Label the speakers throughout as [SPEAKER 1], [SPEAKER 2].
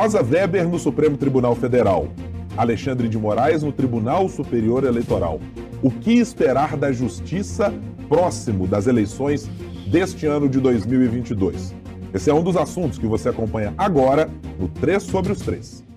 [SPEAKER 1] Rosa Weber no Supremo Tribunal Federal. Alexandre de Moraes no Tribunal Superior Eleitoral. O que esperar da justiça próximo das eleições deste ano de 2022? Esse é um dos assuntos que você acompanha agora no 3 sobre os 3.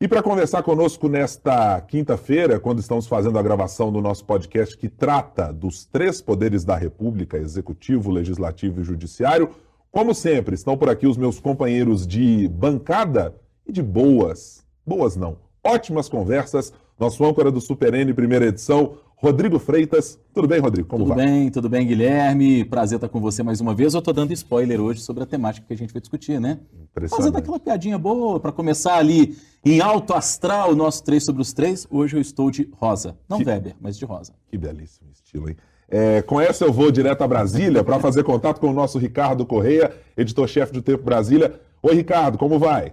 [SPEAKER 1] E para conversar conosco nesta quinta-feira, quando estamos fazendo a gravação do nosso podcast que trata dos três poderes da República, Executivo, Legislativo e Judiciário, como sempre, estão por aqui os meus companheiros de bancada e de boas, boas não, ótimas conversas. Nosso âncora do Super N, primeira edição, Rodrigo Freitas. Tudo bem, Rodrigo?
[SPEAKER 2] Como tudo vai? Tudo bem, tudo bem, Guilherme. Prazer estar com você mais uma vez. Eu estou dando spoiler hoje sobre a temática que a gente vai discutir, né? Fazendo aquela piadinha boa para começar ali em alto astral, o nosso 3 sobre os 3. Hoje eu estou de rosa. Não que... Weber, mas de rosa.
[SPEAKER 1] Que belíssimo estilo, hein? É, com essa eu vou direto a Brasília para fazer contato com o nosso Ricardo Correia, editor-chefe do Tempo Brasília. Oi, Ricardo, como vai?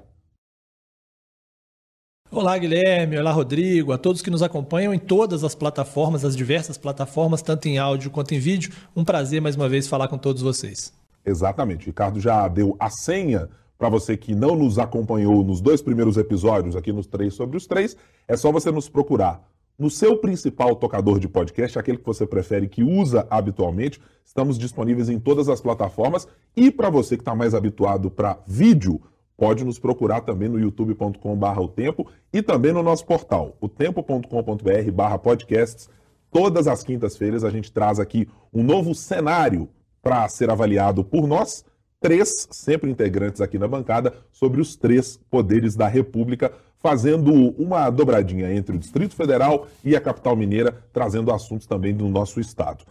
[SPEAKER 3] Olá, Guilherme. Olá, Rodrigo. A todos que nos acompanham em todas as plataformas, as diversas plataformas, tanto em áudio quanto em vídeo. Um prazer mais uma vez falar com todos vocês.
[SPEAKER 1] Exatamente. Ricardo já deu a senha para você que não nos acompanhou nos dois primeiros episódios, aqui nos três sobre os três. É só você nos procurar no seu principal tocador de podcast, aquele que você prefere, que usa habitualmente. Estamos disponíveis em todas as plataformas. E para você que está mais habituado para vídeo, pode nos procurar também no youtube.com.br o tempo e também no nosso portal, o tempo.com.br podcasts. Todas as quintas-feiras a gente traz aqui um novo cenário para ser avaliado por nós, três, sempre integrantes aqui na bancada, sobre os três poderes da República, fazendo uma dobradinha entre o Distrito Federal e a capital mineira, trazendo assuntos também do nosso estado.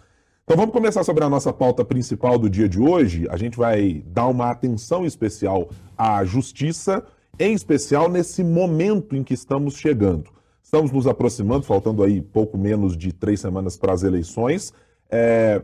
[SPEAKER 1] Então vamos começar sobre a nossa pauta principal do dia de hoje. A gente vai dar uma atenção especial à justiça, em especial nesse momento em que estamos chegando. Estamos nos aproximando, faltando aí pouco menos de três semanas para as eleições. É...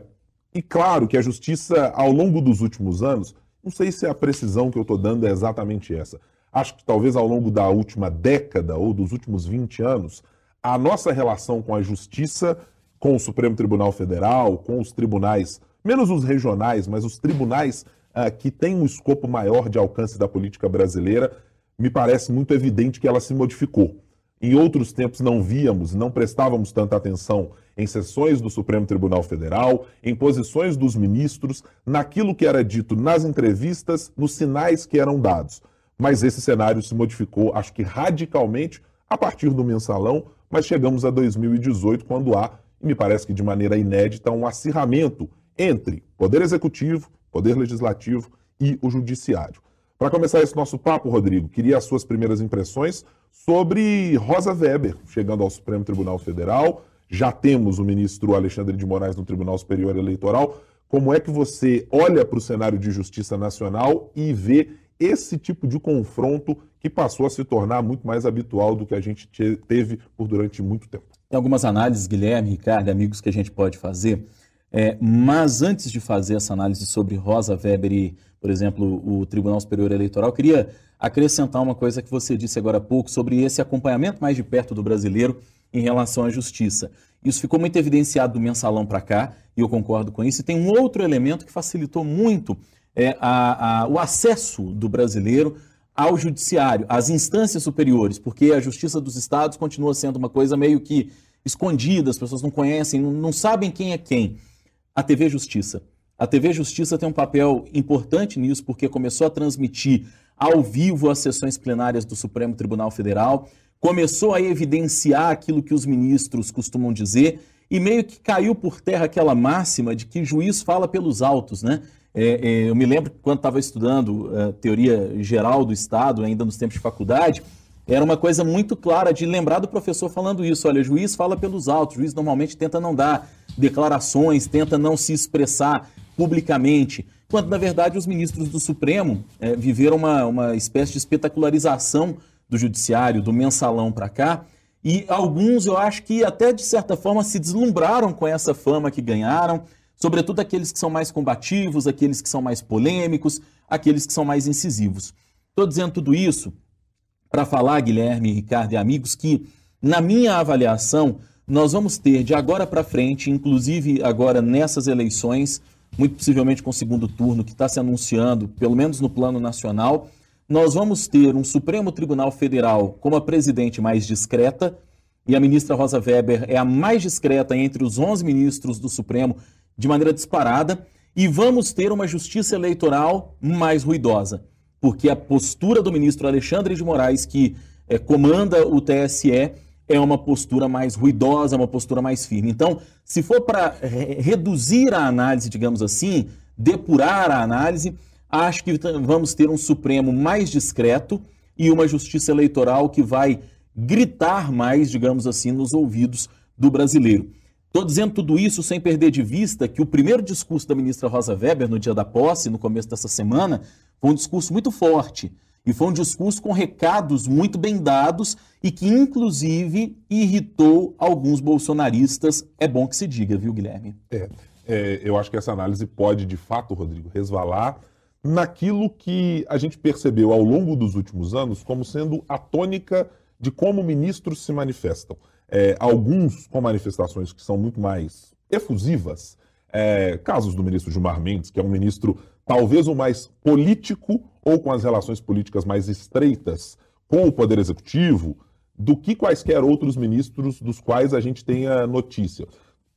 [SPEAKER 1] E claro que a justiça, ao longo dos últimos anos, não sei se a precisão que eu estou dando é exatamente essa. Acho que talvez ao longo da última década ou dos últimos 20 anos, a nossa relação com a justiça com o Supremo Tribunal Federal, com os tribunais, menos os regionais, mas os tribunais uh, que têm um escopo maior de alcance da política brasileira, me parece muito evidente que ela se modificou. Em outros tempos não víamos, não prestávamos tanta atenção em sessões do Supremo Tribunal Federal, em posições dos ministros, naquilo que era dito nas entrevistas, nos sinais que eram dados. Mas esse cenário se modificou, acho que radicalmente, a partir do mensalão, mas chegamos a 2018, quando há e me parece que de maneira inédita, um acirramento entre Poder Executivo, Poder Legislativo e o Judiciário. Para começar esse nosso papo, Rodrigo, queria as suas primeiras impressões sobre Rosa Weber, chegando ao Supremo Tribunal Federal. Já temos o ministro Alexandre de Moraes no Tribunal Superior Eleitoral. Como é que você olha para o cenário de justiça nacional e vê esse tipo de confronto que passou a se tornar muito mais habitual do que a gente teve por durante muito tempo?
[SPEAKER 2] Tem algumas análises, Guilherme, Ricardo, amigos, que a gente pode fazer. É, mas antes de fazer essa análise sobre Rosa Weber e, por exemplo, o Tribunal Superior Eleitoral, queria acrescentar uma coisa que você disse agora há pouco sobre esse acompanhamento mais de perto do brasileiro em relação à justiça. Isso ficou muito evidenciado do mensalão para cá, e eu concordo com isso. E tem um outro elemento que facilitou muito é, a, a, o acesso do brasileiro ao judiciário, às instâncias superiores, porque a justiça dos estados continua sendo uma coisa meio que escondida, as pessoas não conhecem, não, sabem quem é quem. A TV Justiça. A TV Justiça tem um papel importante nisso, porque começou a transmitir ao vivo as sessões plenárias do Supremo Tribunal Federal, começou a evidenciar aquilo que os ministros costumam dizer e meio que caiu por terra aquela máxima de que juiz fala pelos autos, né? É, é, eu me lembro quando estava estudando é, teoria geral do Estado, ainda nos tempos de faculdade, era uma coisa muito clara de lembrar do professor falando isso. Olha, juiz fala pelos autos, juiz normalmente tenta não dar declarações, tenta não se expressar publicamente, quando na verdade os ministros do Supremo é, viveram uma, uma espécie de espetacularização do judiciário, do mensalão para cá, e alguns eu acho que até de certa forma se deslumbraram com essa fama que ganharam, sobretudo aqueles que são mais combativos, aqueles que são mais polêmicos, aqueles que são mais incisivos. Estou dizendo tudo isso para falar, Guilherme, Ricardo e amigos, que, na minha avaliação, nós vamos ter de agora para frente, inclusive agora nessas eleições, muito possivelmente com o segundo turno que está se anunciando, pelo menos no plano nacional, nós vamos ter um Supremo Tribunal Federal com a presidente mais discreta, e a ministra Rosa Weber é a mais discreta entre os 11 ministros do Supremo de maneira disparada, e vamos ter uma justiça eleitoral mais ruidosa, porque a postura do ministro Alexandre de Moraes, que é, comanda o TSE, é uma postura mais ruidosa, uma postura mais firme. Então, se for para reduzir a análise, digamos assim, depurar a análise, acho que vamos ter um Supremo mais discreto e uma justiça eleitoral que vai gritar mais, digamos assim, nos ouvidos do brasileiro. Estou dizendo tudo isso sem perder de vista que o primeiro discurso da ministra Rosa Weber no dia da posse, no começo dessa semana, foi um discurso muito forte. E foi um discurso com recados muito bem dados e que, inclusive, irritou alguns bolsonaristas. É bom que se diga, viu, Guilherme?
[SPEAKER 1] É, é, eu acho que essa análise pode, de fato, Rodrigo, resvalar naquilo que a gente percebeu ao longo dos últimos anos como sendo a tônica de como ministros se manifestam. É, alguns com manifestações que são muito mais efusivas, é, casos do ministro Gilmar Mendes, que é um ministro talvez o mais político ou com as relações políticas mais estreitas com o Poder Executivo, do que quaisquer outros ministros dos quais a gente tenha notícia.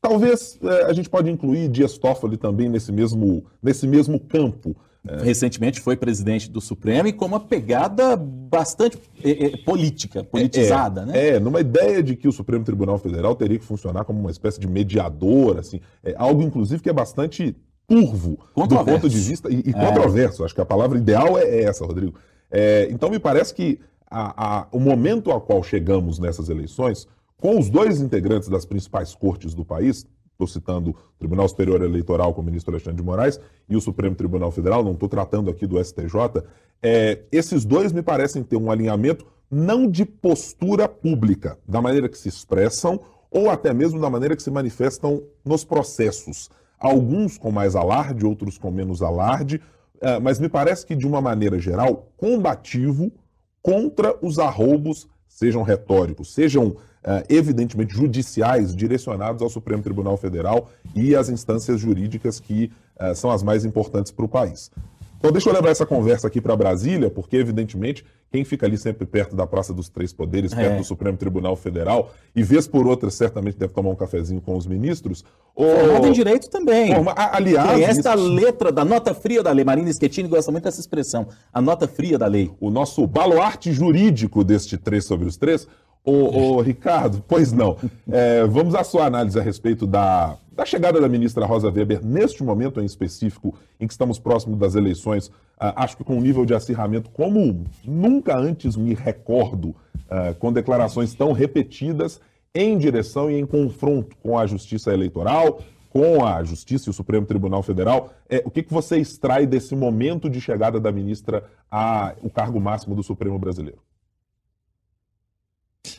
[SPEAKER 1] Talvez é, a gente pode incluir Dias Toffoli também nesse mesmo, nesse mesmo campo.
[SPEAKER 2] É. Recentemente foi presidente do Supremo e com uma pegada bastante é, é, política, politizada,
[SPEAKER 1] é,
[SPEAKER 2] né?
[SPEAKER 1] É, numa ideia de que o Supremo Tribunal Federal teria que funcionar como uma espécie de mediador, assim, é, algo inclusive que é bastante turvo do ponto de vista e, e é. controverso. Acho que a palavra ideal é, essa, Rodrigo. então me parece que a, a, o momento ao qual chegamos nessas eleições, com os dois integrantes das principais cortes do país, estou citando o Tribunal Superior Eleitoral com o ministro Alexandre de Moraes e o Supremo Tribunal Federal, não estou tratando aqui do STJ, é, esses dois me parecem ter um alinhamento não de postura pública, da maneira que se expressam ou até mesmo da maneira que se manifestam nos processos. Alguns com mais alarde, outros com menos alarde, é, mas me parece que de uma maneira geral combativo contra os arroubos, sejam retóricos, sejam evidentemente judiciais direcionados ao Supremo Tribunal Federal e às instâncias jurídicas que eh, são as mais importantes para o país. Então, deixa eu levar essa conversa aqui para Brasília, porque, evidentemente, quem fica ali sempre perto da Praça dos Três Poderes, perto é. do Supremo Tribunal Federal, e vez por outra, certamente deve tomar um cafezinho com os ministros.
[SPEAKER 2] Formado em direito também.
[SPEAKER 1] Forma... Aliás.
[SPEAKER 2] E esta isso... letra da nota fria da lei, Marina Schettini gosta muito dessa expressão, a nota fria da lei.
[SPEAKER 1] O nosso baluarte jurídico deste Três sobre os Três Ô, ô, Ricardo, pois não. É, vamos à sua análise a respeito da, da chegada da ministra Rosa Weber, neste momento em específico, em que estamos próximos das eleições, uh, acho que com um nível de acirramento como nunca antes me recordo, uh, com declarações tão repetidas em direção e em confronto com a justiça eleitoral, com a Justiça e o Supremo Tribunal Federal. É, o que, que você extrai desse momento de chegada da ministra ao cargo máximo do Supremo Brasileiro?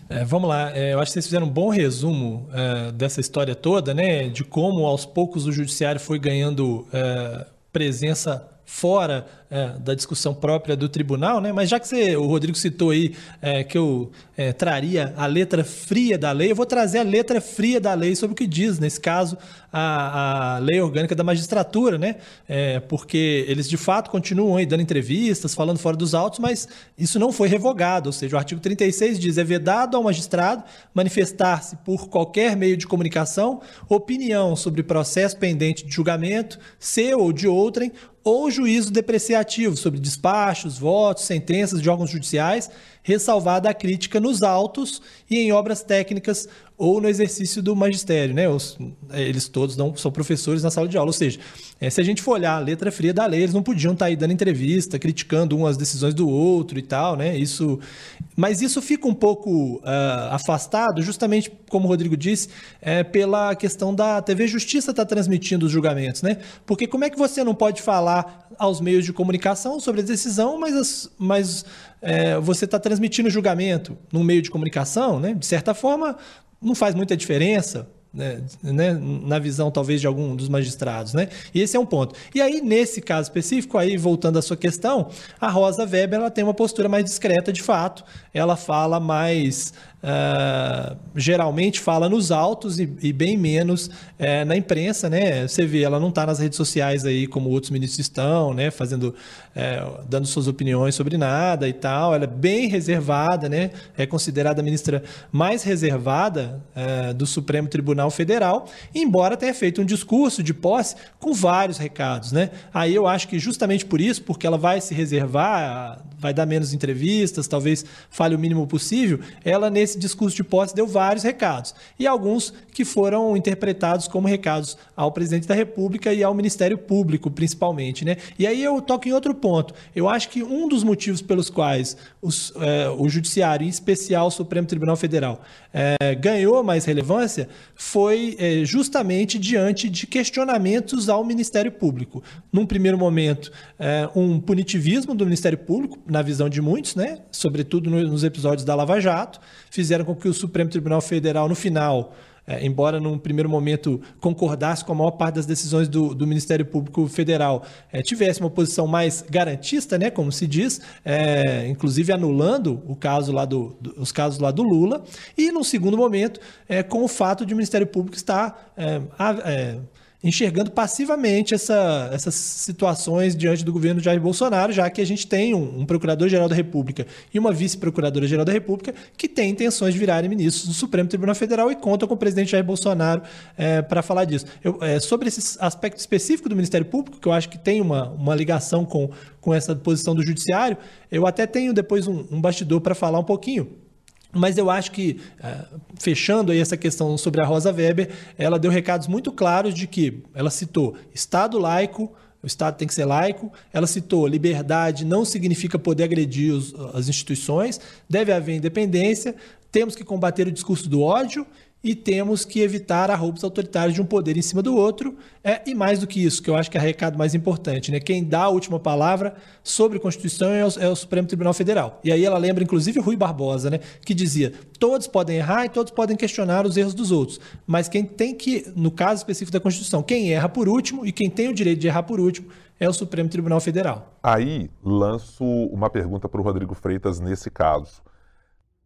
[SPEAKER 3] É, vamos lá, é, eu acho que vocês fizeram um bom resumo é, dessa história toda, né? De como aos poucos o judiciário foi ganhando é, presença fora é, da discussão própria do tribunal, né? Mas já que você, o Rodrigo citou aí é, que eu é, traria a letra fria da lei, eu vou trazer a letra fria da lei sobre o que diz, nesse caso, a, a lei orgânica da magistratura, né? É, porque eles de fato continuam aí dando entrevistas, falando fora dos autos, mas isso não foi revogado, ou seja, o artigo 36 diz é vedado ao magistrado manifestar-se por qualquer meio de comunicação opinião sobre processo pendente de julgamento, seu ou de outrem, ou juízo depreciativo sobre despachos, votos, sentenças de órgãos judiciais, ressalvada a crítica nos autos e em obras técnicas ou no exercício do magistério, né? Os, eles todos não são professores na sala de aula, ou seja, é, se a gente for olhar a letra fria da lei, eles não podiam estar aí dando entrevista, criticando umas decisões do outro e tal, né? Isso, mas isso fica um pouco uh, afastado, justamente como o Rodrigo disse, é, pela questão da TV Justiça estar tá transmitindo os julgamentos, né? Porque como é que você não pode falar aos meios de comunicação sobre a decisão, mas, as, mas é, você está transmitindo o julgamento num meio de comunicação, né? De certa forma, não faz muita diferença. Né, né, na visão talvez de algum dos magistrados, né? E esse é um ponto. E aí nesse caso específico, aí voltando à sua questão, a Rosa Weber ela tem uma postura mais discreta de fato. Ela fala mais Uh, geralmente fala nos autos e, e bem menos uh, na imprensa, né? Você vê, ela não está nas redes sociais aí como outros ministros estão, né? Fazendo, uh, dando suas opiniões sobre nada e tal. Ela é bem reservada, né? É considerada a ministra mais reservada do Supremo Tribunal Federal, embora tenha feito um discurso de posse com vários recados, né? Aí eu acho que justamente por isso, porque ela vai se reservar, vai dar menos entrevistas, talvez fale o mínimo possível, ela nesse esse discurso de posse deu vários recados, e alguns que foram interpretados como recados ao presidente da República e ao Ministério Público, principalmente. Né? E aí eu toco em outro ponto. Eu acho que um dos motivos pelos quais os, é, o Judiciário, em especial o Supremo Tribunal Federal, é, ganhou mais relevância foi é, justamente diante de questionamentos ao Ministério Público. Num primeiro momento, é, um punitivismo do Ministério Público, na visão de muitos, né? sobretudo nos episódios da Lava Jato, fizeram com que o Supremo Tribunal Federal, no final, é, embora num primeiro momento concordasse com a maior parte das decisões do, do Ministério Público Federal, é, tivesse uma posição mais garantista, né, como se diz, é, inclusive anulando o caso lá do, do, os casos lá do Lula, e num segundo momento, é, com o fato de o Ministério Público estar é, a, é, enxergando passivamente essa, essas situações diante do governo Jair Bolsonaro, já que a gente tem um, um Procurador-Geral da República e uma Vice-Procuradora-Geral da República que tem intenções de virarem ministros do Supremo Tribunal Federal e contam com o presidente Jair Bolsonaro é, para falar disso. Eu, é, sobre esse aspecto específico do Ministério Público, que eu acho que tem uma, uma ligação com, com essa posição do Judiciário, eu até tenho depois um, um bastidor para falar um pouquinho. Mas eu acho que, é, fechando aí essa questão sobre a Rosa Weber, ela deu recados muito claros de que ela citou Estado laico, o Estado tem que ser laico. Ela citou liberdade não significa poder agredir os, as instituições, deve haver independência, temos que combater o discurso do ódio e temos que evitar arroubos autoritários de um poder em cima do outro. É, e mais do que isso, que eu acho que é o recado mais importante, né? Quem dá a última palavra sobre a Constituição é o, é o, Supremo Tribunal Federal. E aí ela lembra, inclusive, Rui Barbosa, né? Que dizia: todos podem errar e todos podem questionar os erros dos outros. Mas quem tem que, no caso específico da Constituição, quem erra por último e quem tem o direito de errar por último é o Supremo Tribunal Federal.
[SPEAKER 1] Aí lanço uma pergunta para o Rodrigo Freitas nesse caso.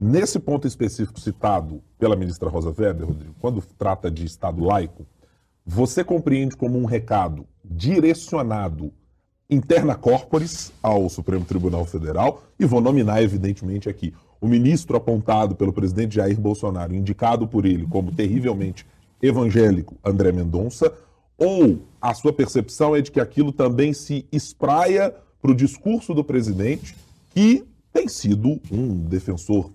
[SPEAKER 1] Nesse ponto específico citado pela ministra Rosa Weber, Rodrigo, quando trata de Estado laico, você compreende como um recado direcionado interna corporis ao Supremo Tribunal Federal, e vou nominar, evidentemente, aqui o ministro apontado pelo presidente Jair Bolsonaro, indicado por ele como terrivelmente evangélico, André Mendonça, ou a sua percepção é de que aquilo também se espraia para o discurso do presidente, que tem sido um defensor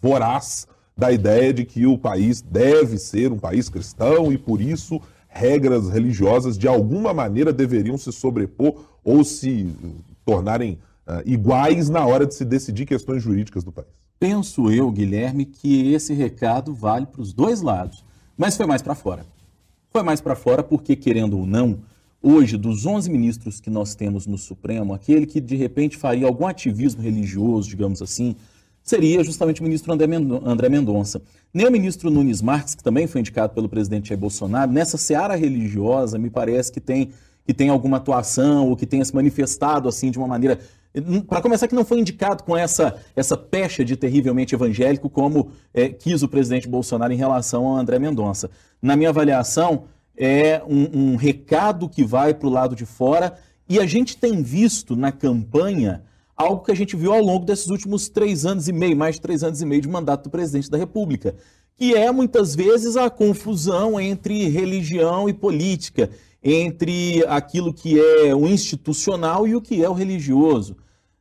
[SPEAKER 1] voraz da ideia de que o país deve ser um país cristão e, por isso, regras religiosas de alguma maneira deveriam se sobrepor ou se tornarem uh, iguais na hora de se decidir questões jurídicas do país.
[SPEAKER 2] Penso eu, Guilherme, que esse recado vale para os dois lados, mas foi mais para fora. Foi mais para fora porque, querendo ou não, hoje, dos 11 ministros que nós temos no Supremo, aquele que de repente faria algum ativismo religioso, digamos assim, seria justamente o ministro André Mendonça. Nem o ministro Nunes Marques, que também foi indicado pelo presidente Jair Bolsonaro, nessa seara religiosa, me parece que tem, que tem alguma atuação ou que tenha se manifestado assim de uma maneira. Para começar, que não foi indicado com essa, essa pecha de terrivelmente evangélico como é, quis o presidente Bolsonaro em relação ao André Mendonça. Na minha avaliação, é um, um recado que vai para o lado de fora e a gente tem visto na campanha algo que a gente viu ao longo desses últimos três anos e meio, mais de três anos e meio de mandato do presidente da República, que é muitas vezes a confusão entre religião e política, entre aquilo que é o institucional e o que é o religioso.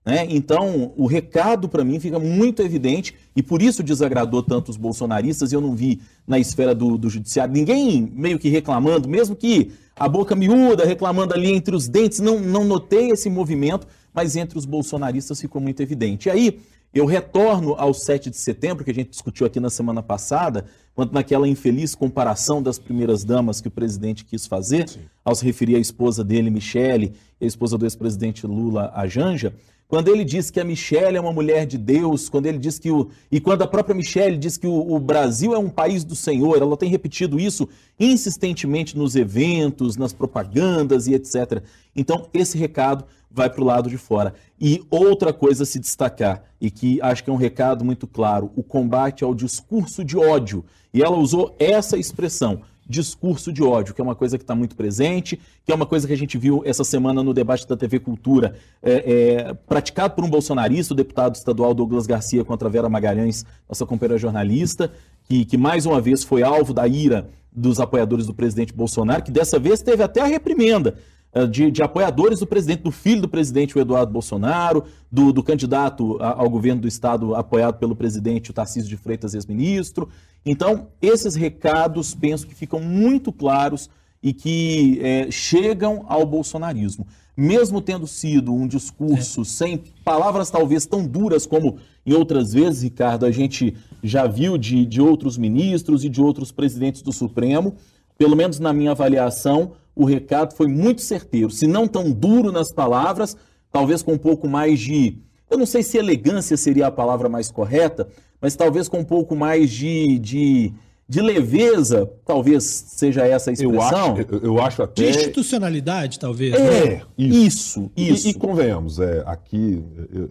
[SPEAKER 2] Né? Então, o recado para mim fica muito evidente e por isso desagradou tanto os bolsonaristas. Eu não vi na esfera do, do judiciário ninguém meio que reclamando, mesmo que a boca miúda, reclamando ali entre os dentes, não, não notei esse movimento mas entre os bolsonaristas ficou muito evidente. E aí, eu retorno ao 7 de setembro, que a gente discutiu aqui na semana passada, quando naquela infeliz comparação das primeiras damas que o presidente quis fazer, Sim. ao se referir à esposa dele, Michele, e a esposa do ex-presidente Lula, a Janja, quando ele diz que a Michelle é uma mulher de Deus, quando ele diz que o. E quando a própria Michelle diz que o, o, Brasil é um país do Senhor, ela tem repetido isso insistentemente nos eventos, nas propagandas e etc. Então, esse recado vai para o lado de fora. E outra coisa a se destacar, e que acho que é um recado muito claro: o combate ao discurso de ódio. E ela usou essa expressão discurso de ódio, que é uma coisa que está muito presente, que é uma coisa que a gente viu essa semana no debate da TV Cultura, é, é, praticado por um bolsonarista, o deputado estadual Douglas Garcia contra Vera Magalhães, nossa companheira jornalista, que, que mais uma vez foi alvo da ira dos apoiadores do presidente Bolsonaro, que dessa vez teve até a reprimenda de, de, apoiadores do presidente, do filho do presidente, o Eduardo Bolsonaro, do, do candidato ao governo do estado apoiado pelo presidente, o Tarcísio de Freitas, ex-ministro. Então, esses recados, penso que ficam muito claros e que é, chegam ao bolsonarismo. Mesmo tendo sido um discurso é. sem palavras talvez tão duras como em outras vezes, Ricardo, a gente já viu de, de outros ministros e de outros presidentes do Supremo, pelo menos na minha avaliação, o recado foi muito certeiro. Se não tão duro nas palavras, talvez com um pouco mais de. Eu não sei se elegância seria a palavra mais correta, mas talvez com um pouco mais de, de, de leveza, talvez seja essa a expressão.
[SPEAKER 1] Eu acho, eu acho até...
[SPEAKER 3] De institucionalidade, talvez.
[SPEAKER 1] É, né? isso. Isso. isso. E, e, convenhamos, é, aqui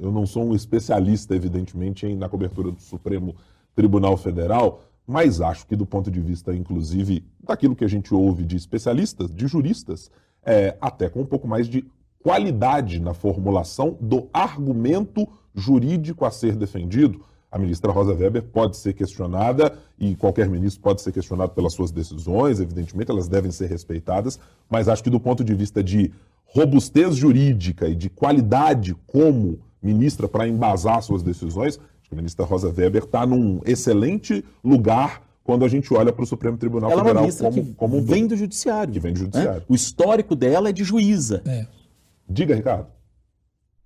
[SPEAKER 1] eu não sou um especialista, evidentemente, em, na cobertura do Supremo Tribunal Federal, mas acho que do ponto de vista, inclusive, daquilo que a gente ouve de especialistas, de juristas, é, até com um pouco mais de qualidade na formulação do argumento jurídico a ser defendido, a ministra Rosa Weber pode ser questionada e qualquer ministro pode ser questionado pelas suas decisões, evidentemente, elas devem ser respeitadas, mas acho que do ponto de vista de robustez jurídica e de qualidade como ministra para embasar suas decisões, a ministra Rosa Weber está num excelente lugar quando a gente olha para o Supremo Tribunal
[SPEAKER 2] ela
[SPEAKER 1] Federal
[SPEAKER 2] é uma como, que como vem do judiciário.
[SPEAKER 1] Que vem do judiciário.
[SPEAKER 2] O histórico dela é de juíza. É.
[SPEAKER 1] Diga, Ricardo.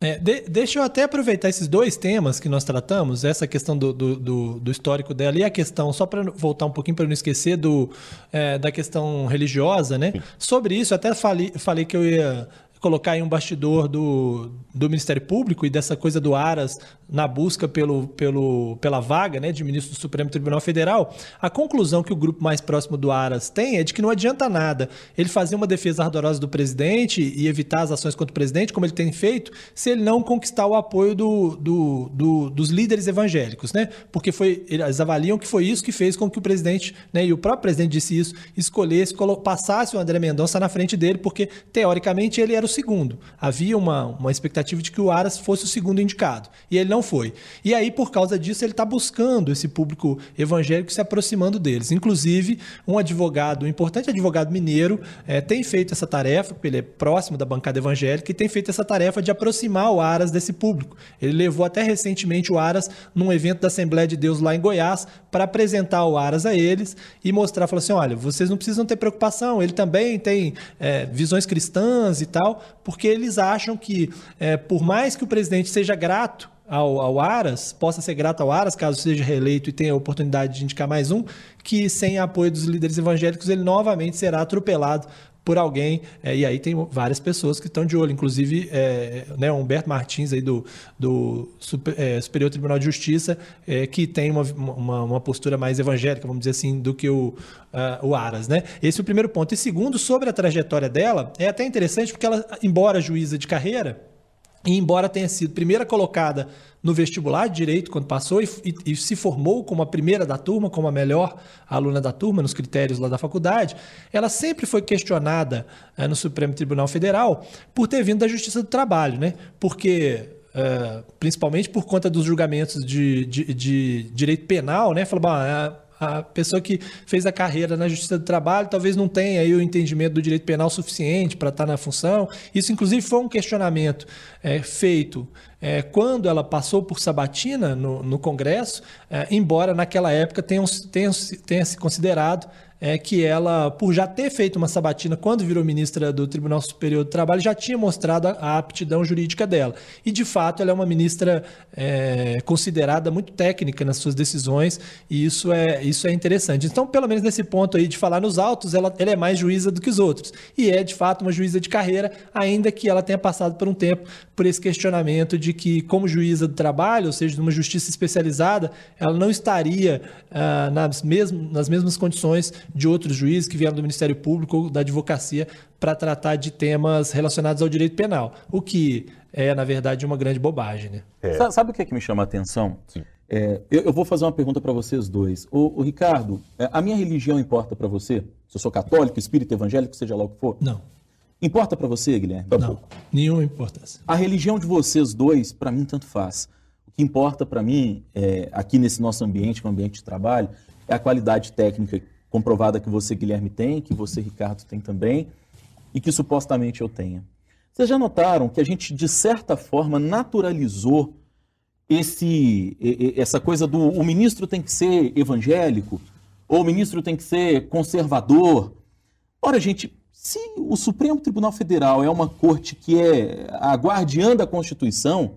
[SPEAKER 3] É, de, deixa eu até aproveitar esses dois temas que nós tratamos, essa questão do, do, do, do histórico dela e a questão, só para voltar um pouquinho para não esquecer do, é, da questão religiosa, né? Sobre isso, até falei, falei que eu ia colocar aí um bastidor do, do Ministério Público e dessa coisa do Aras na busca pelo, pelo, pela vaga né, de ministro do Supremo Tribunal Federal, a conclusão que o grupo mais próximo do Aras tem é de que não adianta nada ele fazer uma defesa ardorosa do presidente e evitar as ações contra o presidente, como ele tem feito, se ele não conquistar o apoio do, do, do, dos líderes evangélicos, né? Porque foi, eles avaliam que foi isso que fez com que o presidente, né, e o próprio presidente disse isso, escolhesse, passasse o André Mendonça na frente dele, porque teoricamente ele era o segundo. Havia uma, uma expectativa de que o Aras fosse o segundo indicado. E ele não foi. E aí, por causa disso, ele está buscando esse público evangélico se aproximando deles. Inclusive, um advogado, um importante advogado mineiro, é, tem feito essa tarefa, porque ele é próximo da bancada evangélica, e tem feito essa tarefa de aproximar o Aras desse público. Ele levou até recentemente o Aras num evento da Assembleia de Deus lá em Goiás para apresentar o Aras a eles e mostrar, falar assim, olha, vocês não precisam ter preocupação, ele também tem é, visões cristãs e tal, porque eles acham que, é, por mais que o presidente seja grato ao, ao, Aras, possa ser grato ao Aras, caso seja reeleito e tenha a oportunidade de indicar mais um, que sem apoio dos líderes evangélicos ele novamente será atropelado por alguém, é, e aí tem várias pessoas que estão de olho, inclusive é, né, Humberto Martins aí do, do Super, é, Superior Tribunal de Justiça, é, que tem uma, uma, uma, postura mais evangélica, vamos dizer assim, do que o, uh, o Aras. Né? Esse é o primeiro ponto. E segundo, sobre a trajetória dela, é até interessante porque ela, embora juíza de carreira, e embora tenha sido primeira colocada no vestibular de direito quando passou e, e, e, se formou como a primeira da turma, como a melhor aluna da turma nos critérios lá da faculdade, ela sempre foi questionada é, no Supremo Tribunal Federal por ter vindo da Justiça do Trabalho, né? Porque é, principalmente por conta dos julgamentos de, de, de direito penal, né? Falou, a pessoa que fez a carreira na Justiça do Trabalho talvez não tenha aí o entendimento do direito penal suficiente para estar tá na função. Isso, inclusive, foi um questionamento é, feito é, quando ela passou por sabatina no, no Congresso, é, embora naquela época tenha, tenha, tenha se considerado é que ela, por já ter feito uma sabatina quando virou ministra do Tribunal Superior do Trabalho, já tinha mostrado a aptidão jurídica dela. E, de fato, ela é uma ministra é, considerada muito técnica nas suas decisões, e isso é, isso é interessante. Então, pelo menos nesse ponto aí de falar nos autos, ela, ela é mais juíza do que os outros. E é, de fato, uma juíza de carreira, ainda que ela tenha passado por um tempo por esse questionamento de que, como juíza do trabalho, ou seja, de uma justiça especializada, ela não estaria ah, nas, mesmas, nas mesmas condições de outros juízes que vieram do Ministério Público ou da advocacia para tratar de temas relacionados ao direito penal, o que é, na verdade, uma grande bobagem. Né?
[SPEAKER 2] É. Sabe o que, é que me chama a atenção? É, eu, eu, vou fazer uma pergunta para vocês dois. O, Ricardo, é, a minha religião importa para você? Se eu sou católico, espírita, evangélico, seja lá o que for?
[SPEAKER 3] Não.
[SPEAKER 2] Importa para você, Guilherme?
[SPEAKER 3] Não, nenhuma importância.
[SPEAKER 2] A religião de vocês dois, para mim, tanto faz. O que importa para mim, é, aqui nesse nosso ambiente, que é um ambiente de trabalho, é a qualidade técnica comprovada que você, Guilherme, tem, que você, Ricardo, tem também, e que supostamente eu tenha. Vocês já notaram que a gente, de certa forma, naturalizou esse, essa coisa do o ministro tem que ser evangélico, ou o ministro tem que ser conservador. Ora, gente, se o Supremo Tribunal Federal é uma corte que é a guardiã da Constituição,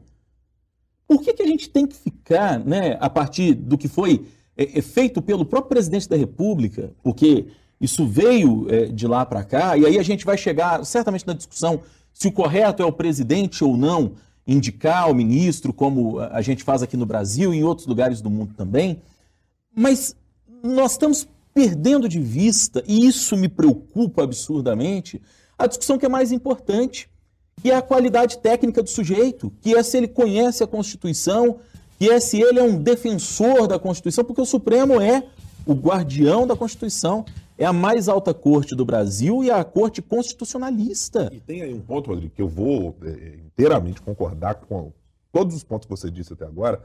[SPEAKER 2] por que, que a gente tem que ficar, né, a partir do que foi é, é feito pelo próprio presidente da República, porque isso veio é, de lá para cá, e aí a gente vai chegar certamente na discussão se o correto é o presidente ou não indicar o ministro, como a gente faz aqui no Brasil e em outros lugares do mundo também. Mas nós estamos perdendo de vista, e isso me preocupa absurdamente, a discussão que é mais importante, que é a qualidade técnica do sujeito, que é se ele conhece a Constituição, que é se ele é um defensor da Constituição, porque o Supremo é o guardião da Constituição, é a mais alta corte do Brasil e a corte constitucionalista.
[SPEAKER 1] E tem aí um ponto, Rodrigo, que eu vou é, inteiramente concordar com todos os pontos que você disse até agora,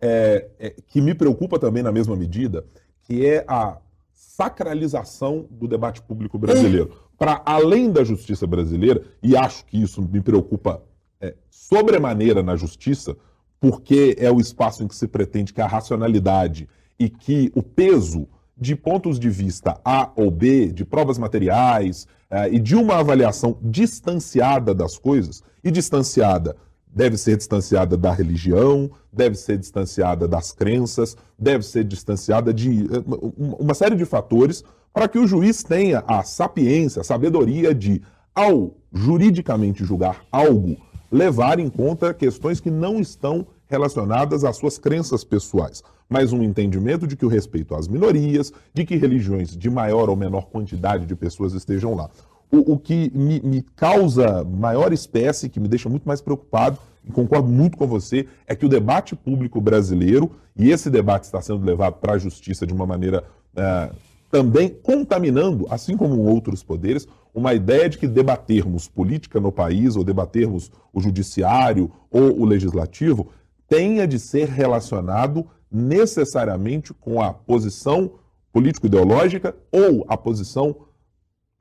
[SPEAKER 1] é, é, que me preocupa também na mesma medida, que é a sacralização do debate público brasileiro. É. Para além da justiça brasileira, e acho que isso me preocupa é, sobremaneira na justiça, porque é o espaço em que se pretende que a racionalidade e que o peso de pontos de vista A ou B, de provas materiais é, e de uma avaliação distanciada das coisas, e distanciada deve ser distanciada da religião, deve ser distanciada das crenças, deve ser distanciada de eh, uma série de fatores para que o juiz tenha a sapiência, a sabedoria de, ao juridicamente julgar algo, levar em conta questões que não estão relacionadas às suas crenças pessoais, mas um entendimento de que o respeito às minorias, de que religiões de maior ou menor quantidade de pessoas estejam lá. O, o que me, me, causa maior espécie, que me deixa muito mais preocupado, e concordo muito com você, é que o debate público brasileiro, e esse debate está sendo levado para a justiça de uma maneira é, também contaminando, assim como outros poderes, uma ideia de que debatermos política no país, ou debatermos o judiciário ou o legislativo, tenha de ser relacionado necessariamente com a posição político-ideológica ou a posição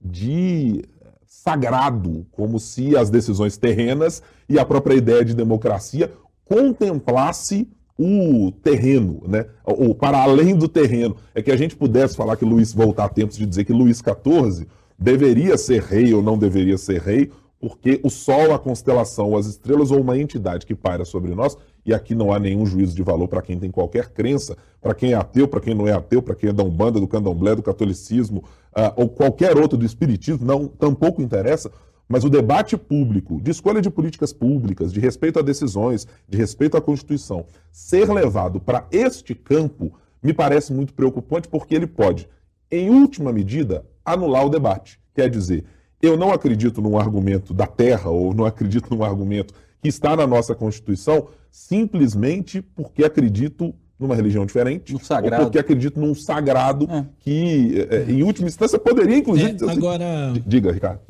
[SPEAKER 1] de sagrado, como se as decisões terrenas e a própria ideia de democracia contemplasse o terreno, né? ou para além do terreno. É que a gente pudesse falar que Luís, voltar a tempos de dizer que Luís XIV deveria ser rei ou não deveria ser rei, porque o Sol, a constelação, as estrelas ou uma entidade que paira sobre nós, e aqui não há nenhum juízo de valor para quem tem qualquer crença, para quem é ateu, para quem não é ateu, para quem é da Umbanda, do Candomblé, do catolicismo, uh, ou qualquer outro do espiritismo, não, tampouco interessa, mas o debate público, de escolha de políticas públicas, de respeito a decisões, de respeito à Constituição, ser levado para este campo me parece muito preocupante, porque ele pode, em última medida, anular o debate. Quer dizer, eu não acredito num argumento da terra ou não acredito num argumento que está na nossa Constituição simplesmente porque acredito numa religião diferente, ou porque acredito num sagrado é. que, é, é em última instância, poderia, inclusive,
[SPEAKER 3] é, assim. agora...
[SPEAKER 1] Diga, Ricardo.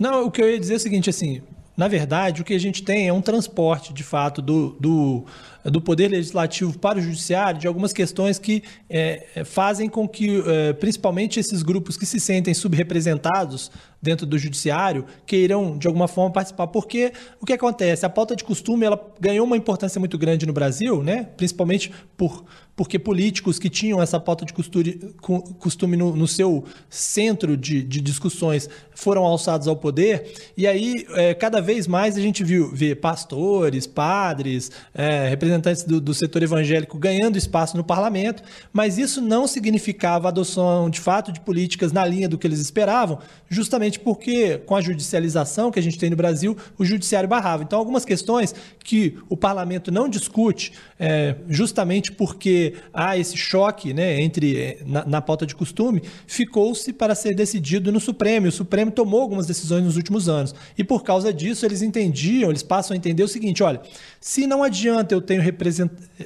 [SPEAKER 3] Não, o que eu ia dizer é o seguinte, assim, na verdade, o que a gente tem é um transporte, de fato, do, do, do Poder Legislativo para o Judiciário de algumas questões que é, é fazem com que, é, principalmente esses grupos que se sentem subrepresentados dentro do judiciário queiram, de alguma forma, participar. Porque o que acontece? A pauta de costume ela ganhou uma importância muito grande no Brasil, né? principalmente por porque políticos que tinham essa pauta de costume no, no seu centro de, de, discussões foram alçados ao poder, e aí é, cada vez mais a gente viu vê pastores, padres, é, representantes do, do setor evangélico ganhando espaço no parlamento, mas isso não significava adoção de fato de políticas na linha do que eles esperavam, justamente porque com a judicialização que a gente tem no Brasil, o judiciário barrava. Então, algumas questões que o parlamento não discute, é, justamente porque há esse choque né, entre eh, na, na pauta de costume, ficou-se para ser decidido no Supremo. O Supremo tomou algumas decisões nos últimos anos. E por causa disso, eles entendiam, eles passam a entender o seguinte: olha, se não adianta eu tenho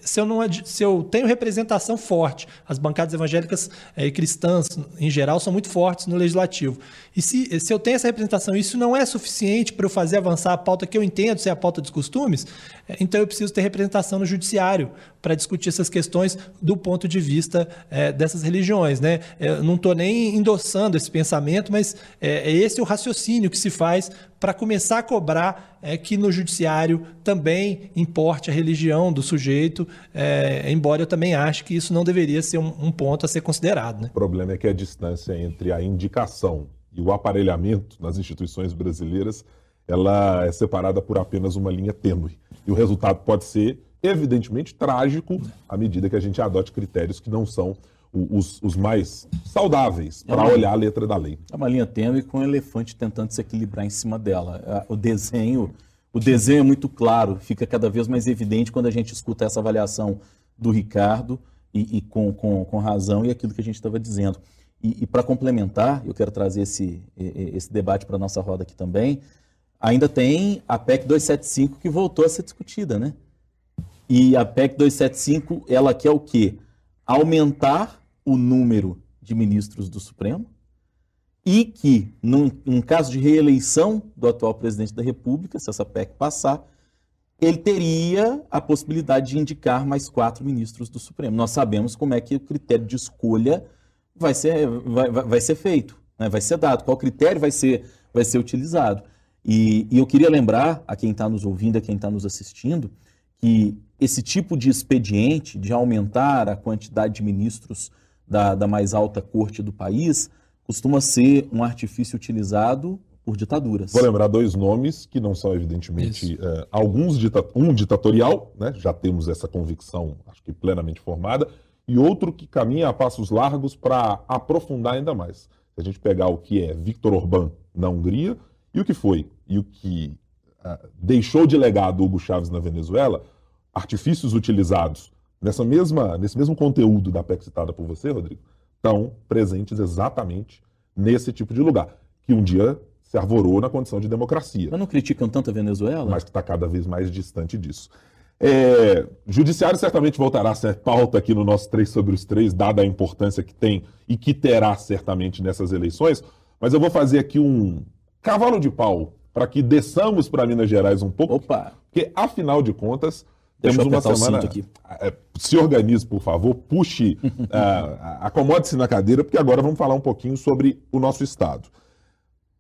[SPEAKER 3] se, eu não se eu tenho representação forte, as bancadas evangélicas eh, e cristãs, em geral, são muito fortes no legislativo. E se, se eu tenho essa representação, isso não é suficiente para eu fazer avançar a pauta que eu entendo ser a pauta dos costumes, eh, então eu preciso ter representação no judiciário para discutir essas questões do ponto de vista é, dessas religiões. Né? Eu não estou nem endossando esse pensamento, mas é, é, esse o raciocínio que se faz para começar a cobrar é, que no judiciário também importe a religião do sujeito, é, embora eu também ache que isso não deveria ser um, um ponto a ser considerado. Né?
[SPEAKER 1] O problema é que a distância entre a indicação e o aparelhamento nas instituições brasileiras ela é separada por apenas uma linha tênue. E o resultado pode ser evidentemente trágico à medida que a gente adote critérios que não são os, os mais saudáveis para é olhar a letra da lei.
[SPEAKER 2] É uma linha tênue com um elefante tentando se equilibrar em cima dela. O desenho, o desenho é muito claro, fica cada vez mais evidente quando a gente escuta essa avaliação do Ricardo e, e com, com, com, razão e aquilo que a gente estava dizendo. E, e para complementar, eu quero trazer esse, esse debate para a nossa roda aqui também, ainda tem a PEC 275 que voltou a ser discutida, né? E a PEC 275, ela quer o quê? Aumentar o número de ministros do Supremo e que, num, num caso de reeleição do atual presidente da República, se essa PEC passar, ele teria a possibilidade de indicar mais quatro ministros do Supremo. Nós sabemos como é que o critério de escolha vai ser, vai, vai, ser feito, né? vai ser dado, qual critério vai ser, vai ser utilizado. E, e eu queria lembrar a quem está nos ouvindo, a quem está nos assistindo, que esse tipo de expediente de aumentar a quantidade de ministros da, da mais alta corte do país costuma ser um artifício utilizado por ditaduras.
[SPEAKER 1] Vou lembrar dois nomes que não são, evidentemente, é, alguns dita um ditatorial, né? já temos essa convicção, acho que plenamente formada, e outro que caminha a passos largos para aprofundar ainda mais. Se a gente pegar o que é Viktor Orbán na Hungria e o que foi e o que deixou de legado Hugo Chávez na Venezuela, artifícios utilizados nessa mesma, nesse mesmo conteúdo da PEC citada por você, Rodrigo, estão presentes exatamente nesse tipo de lugar, que um dia se arvorou na condição de democracia.
[SPEAKER 2] Mas não criticam tanto a Venezuela?
[SPEAKER 1] Mas que está cada vez mais distante disso. É, judiciário certamente voltará a ser pauta aqui no nosso 3 sobre os 3, dada a importância que tem e que terá certamente nessas eleições, mas eu vou fazer aqui um cavalo de pau para que desçamos para Minas Gerais um pouco,
[SPEAKER 2] Opa.
[SPEAKER 1] porque afinal de contas temos uma semana. Aqui. É, se organize, por favor, puxe, uh, acomode-se na cadeira, porque agora vamos falar um pouquinho sobre o nosso Estado.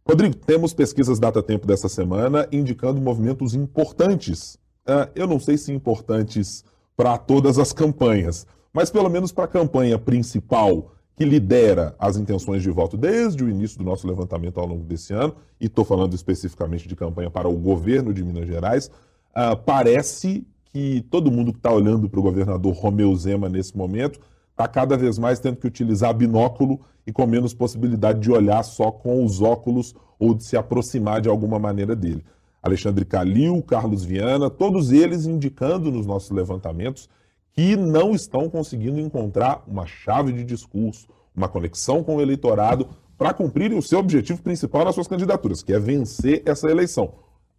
[SPEAKER 1] Rodrigo, temos pesquisas data tempo dessa semana indicando movimentos importantes. Uh, eu não sei se importantes para todas as campanhas, mas pelo menos para a campanha principal que lidera as intenções de voto desde o início do nosso levantamento ao longo desse ano, e estou falando especificamente de campanha para o governo de Minas Gerais, uh, parece que todo mundo que está olhando para o governador Romeu Zema nesse momento está cada vez mais tendo que utilizar binóculo e com menos possibilidade de olhar só com os óculos ou de se aproximar de alguma maneira dele. Alexandre Calil, Carlos Viana, todos eles indicando nos nossos levantamentos que não estão conseguindo encontrar uma chave de discurso, uma conexão com o eleitorado para cumprirem o seu objetivo principal nas suas candidaturas, que é vencer essa eleição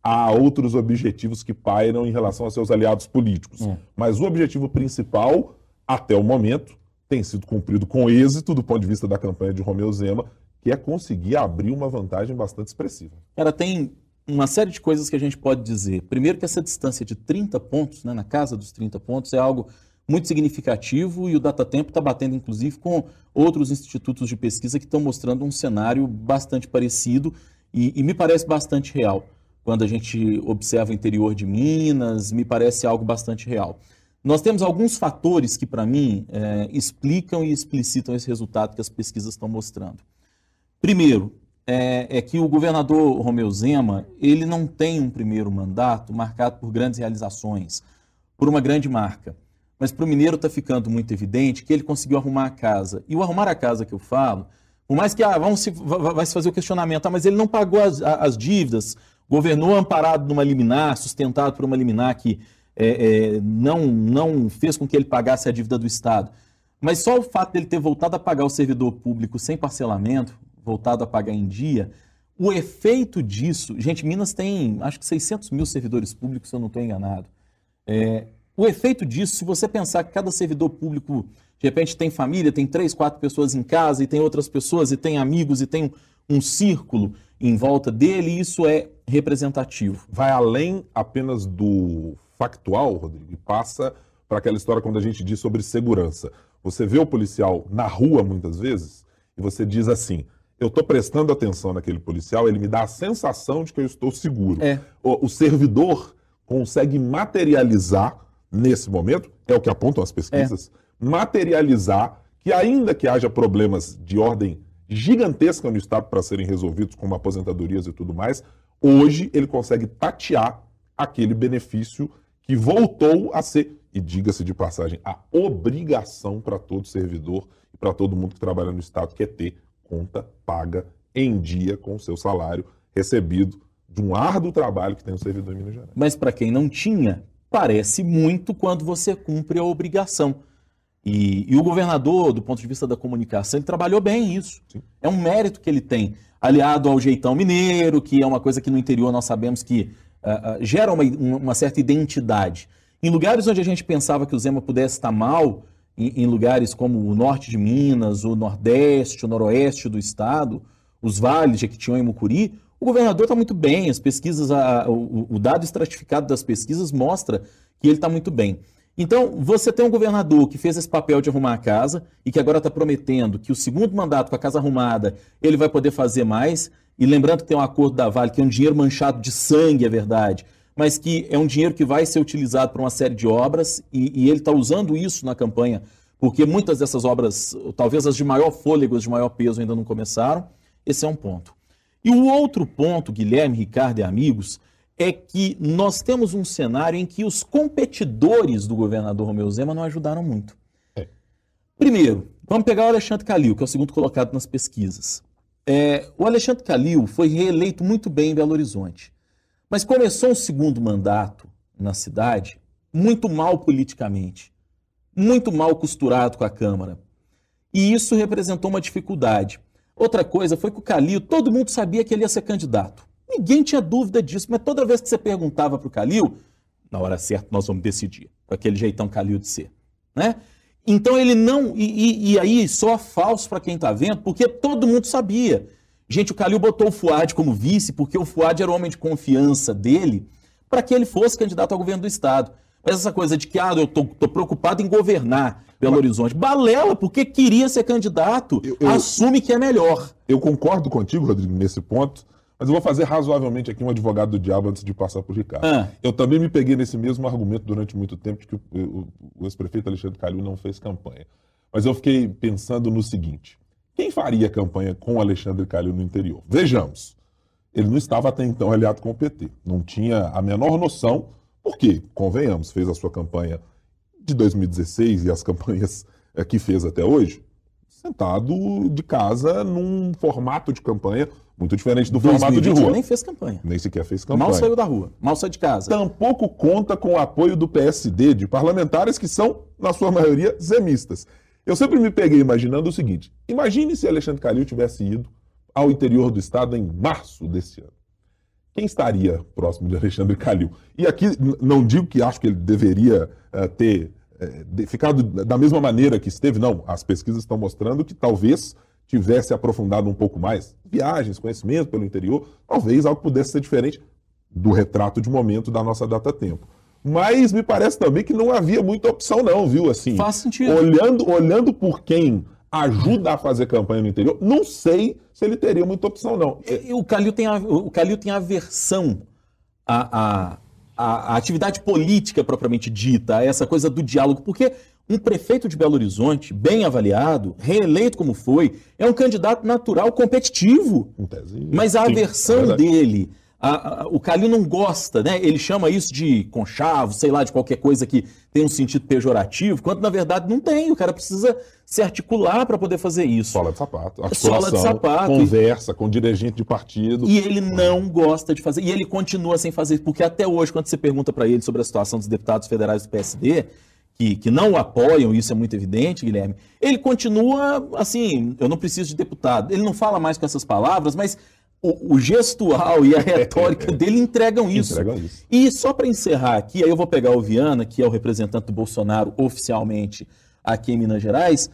[SPEAKER 1] há outros objetivos que pairam em relação a seus aliados políticos. Hum. Mas o objetivo principal, até o momento, tem sido cumprido com êxito do ponto de vista da campanha de Romeu Zema, que é conseguir abrir uma vantagem bastante expressiva.
[SPEAKER 2] Cara, tem uma série de coisas que a gente pode dizer. Primeiro que essa distância de 30 pontos, né, na casa dos 30 pontos, é algo muito significativo e o Datatempo está batendo, inclusive, com outros institutos de pesquisa que estão mostrando um cenário bastante parecido e, e me parece bastante real. Quando a gente observa o interior de Minas, me parece algo bastante real. Nós temos alguns fatores que, para mim, é, explicam e explicitam esse resultado que as pesquisas estão mostrando. Primeiro, é, é, que o governador Romeu Zema ele não tem um primeiro mandato marcado por grandes realizações, por uma grande marca. Mas para o mineiro está ficando muito evidente que ele conseguiu arrumar a casa. E o arrumar a casa que eu falo, por mais que ah, vamos se, vai se fazer o questionamento, ah, mas ele não pagou as, as dívidas, governou amparado numa liminar, sustentado por uma liminar que é, é, não, não fez com que ele pagasse a dívida do Estado. Mas só o fato dele ter voltado a pagar o servidor público sem parcelamento, voltado a pagar em dia, o efeito disso, gente, Minas tem acho que 600 mil servidores públicos, se eu não estou enganado. É, o efeito disso, se você pensar que cada servidor público, de repente, tem família, tem três, quatro pessoas em casa, e tem outras pessoas, e tem amigos, e tem um, um círculo em volta dele, isso é representativo.
[SPEAKER 1] Vai além apenas do factual, Rodrigo, e passa para aquela história quando a gente diz sobre segurança. Você vê o policial na rua muitas vezes e você diz assim: eu estou prestando atenção naquele policial, ele me dá a sensação de que eu estou seguro.
[SPEAKER 2] É.
[SPEAKER 1] O, o servidor consegue materializar nesse momento, é o que apontam as pesquisas, é. materializar que, ainda que haja problemas de ordem gigantesca no Estado para serem resolvidos, como aposentadorias e tudo mais, hoje ele consegue tatear aquele benefício que voltou a ser, e diga-se de passagem, a obrigação para todo servidor e para todo mundo que trabalha no Estado, que é ter conta paga em dia com o seu salário recebido de um árduo trabalho que tem o servidor em Minas Gerais.
[SPEAKER 2] Mas para quem não tinha, parece muito quando você cumpre a obrigação. E, e, o governador, do ponto de vista da comunicação, ele trabalhou bem isso. Sim. É um mérito que ele tem, aliado ao jeitão mineiro, que é uma coisa que no interior nós sabemos que uh, uh, gera uma, uma, certa identidade. Em lugares onde a gente pensava que o Zema pudesse estar mal, em, em lugares como o norte de Minas, o nordeste, o noroeste do estado, os vales Jequitinhonha e Mucuri, o governador está muito bem, as pesquisas, a, o, o, dado estratificado das pesquisas mostra que ele está muito bem. Então, você tem um governador que fez esse papel de arrumar a casa e que agora está prometendo que o segundo mandato com a casa arrumada ele vai poder fazer mais. E lembrando que tem um acordo da Vale, que é um dinheiro manchado de sangue, é verdade, mas que é um dinheiro que vai ser utilizado para uma série de obras e, e ele está usando isso na campanha, porque muitas dessas obras, talvez as de maior fôlego, as de maior peso, ainda não começaram. Esse é um ponto. E o outro ponto, Guilherme, Ricardo e amigos, é que nós temos um cenário em que os competidores do governador Romeu Zema não ajudaram muito. É. Primeiro, vamos pegar o Alexandre Calil, que é o segundo colocado nas pesquisas. É, o Alexandre Calil foi reeleito muito bem em Belo Horizonte, mas começou um segundo mandato na cidade muito mal politicamente, muito mal costurado com a Câmara. E isso representou uma dificuldade. Outra coisa foi que o Calil, todo mundo sabia que ele ia ser candidato. Ninguém tinha dúvida disso, mas toda vez que você perguntava para o Calil, na hora certa nós vamos decidir, com aquele jeitão Calil de ser. Né? Então ele não. E, e, e aí, só falso para quem está vendo, porque todo mundo sabia. Gente, o Calil botou o Fuad como vice, porque o Fuad era o homem de confiança dele, para que ele fosse candidato ao governo do Estado. Mas essa coisa de que, ah, eu tô, tô preocupado em governar Belo Horizonte. Balela, porque queria ser candidato, eu, eu, assume que é melhor.
[SPEAKER 1] Eu concordo contigo, Rodrigo, nesse ponto, mas eu vou fazer razoavelmente aqui um advogado do diabo antes de passar por Ricardo. Ah. Eu também me peguei nesse mesmo argumento durante muito tempo de que o, o, o ex-prefeito Alexandre Calil não fez campanha. Mas eu fiquei pensando no seguinte: quem faria campanha com Alexandre Calil no interior? Vejamos. Ele não estava até então aliado com o PT. Não tinha a menor noção porque, convenhamos, fez a sua campanha de 2016 e as campanhas é, que fez até hoje, sentado de casa num formato de campanha muito diferente do formato de rua.
[SPEAKER 2] nem fez campanha.
[SPEAKER 1] Nem sequer fez campanha.
[SPEAKER 2] Mal saiu da rua, mal saiu de casa.
[SPEAKER 1] Tampouco conta com o apoio do PSD, de parlamentares que são, na sua maioria, zemistas. Eu sempre me peguei imaginando o seguinte: imagine se Alexandre Calil tivesse ido ao interior do estado em março desse ano quem estaria próximo de Alexandre Calil? E aqui não digo que acho que ele deveria uh, ter uh, ficado da mesma maneira que esteve, não. As pesquisas estão mostrando que talvez tivesse aprofundado um pouco mais. Viagens, conhecimento pelo interior, talvez algo pudesse ser diferente do retrato de momento da nossa data-tempo. Mas me parece também que não havia muita opção, não, viu? Assim,
[SPEAKER 2] Faz sentido.
[SPEAKER 1] Olhando, olhando por quem ajuda a fazer campanha no interior, não sei se ele teria muita opção, não.
[SPEAKER 2] E, o Calil tem, o Calil tem aversão à, à, à atividade política propriamente dita, a essa coisa do diálogo, porque um prefeito de Belo Horizonte, bem avaliado, reeleito como foi, é um candidato natural competitivo. Mas a aversão é dele a, a, o Calil não gosta, né? Ele chama isso de conchavo, sei lá, de qualquer coisa que tem um sentido pejorativo, quando na verdade não tem. O cara precisa se articular para poder fazer isso.
[SPEAKER 1] Sola de sapato. Sola de sapato. Conversa com dirigente de partido.
[SPEAKER 2] E ele não gosta de fazer. E ele continua sem fazer, porque até hoje, quando você pergunta para ele sobre a situação dos deputados federais do PSD, que, que não o apoiam, isso é muito evidente, Guilherme, ele continua assim, eu não preciso de deputado. Ele não fala mais com essas palavras, mas o, o, gestual e a retórica dele entregam isso. Entregam isso. E só para encerrar aqui, aí eu vou pegar o Viana, que é o representante do Bolsonaro oficialmente aqui em Minas Gerais,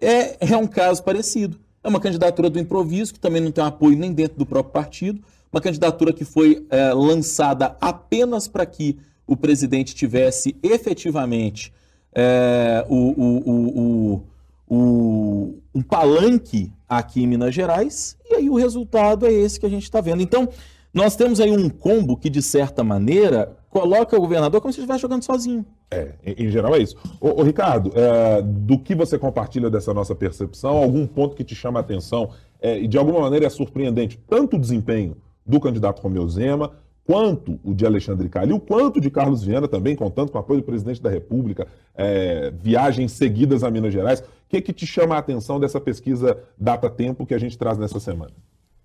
[SPEAKER 2] é, é um caso parecido. É uma candidatura do improviso, que também não tem apoio nem dentro do próprio partido, uma candidatura que foi é, lançada apenas para que o presidente tivesse efetivamente é, o, o, o, o, um palanque aqui em Minas Gerais, e aí o resultado é esse que a gente está vendo. Então, nós temos aí um combo que, de certa maneira, coloca o governador como se estivesse jogando sozinho.
[SPEAKER 1] É, em, geral é isso. Ô Ricardo, é, do que você compartilha dessa nossa percepção, algum ponto que te chama a atenção é, e de alguma maneira é surpreendente, tanto o desempenho do candidato Romeu Zema, quanto o de Alexandre Calil, quanto de Carlos Viana também, contando com o apoio do presidente da República, é, viagens seguidas a Minas Gerais. O que, que te chama a atenção dessa pesquisa Data Tempo que a gente traz nessa semana?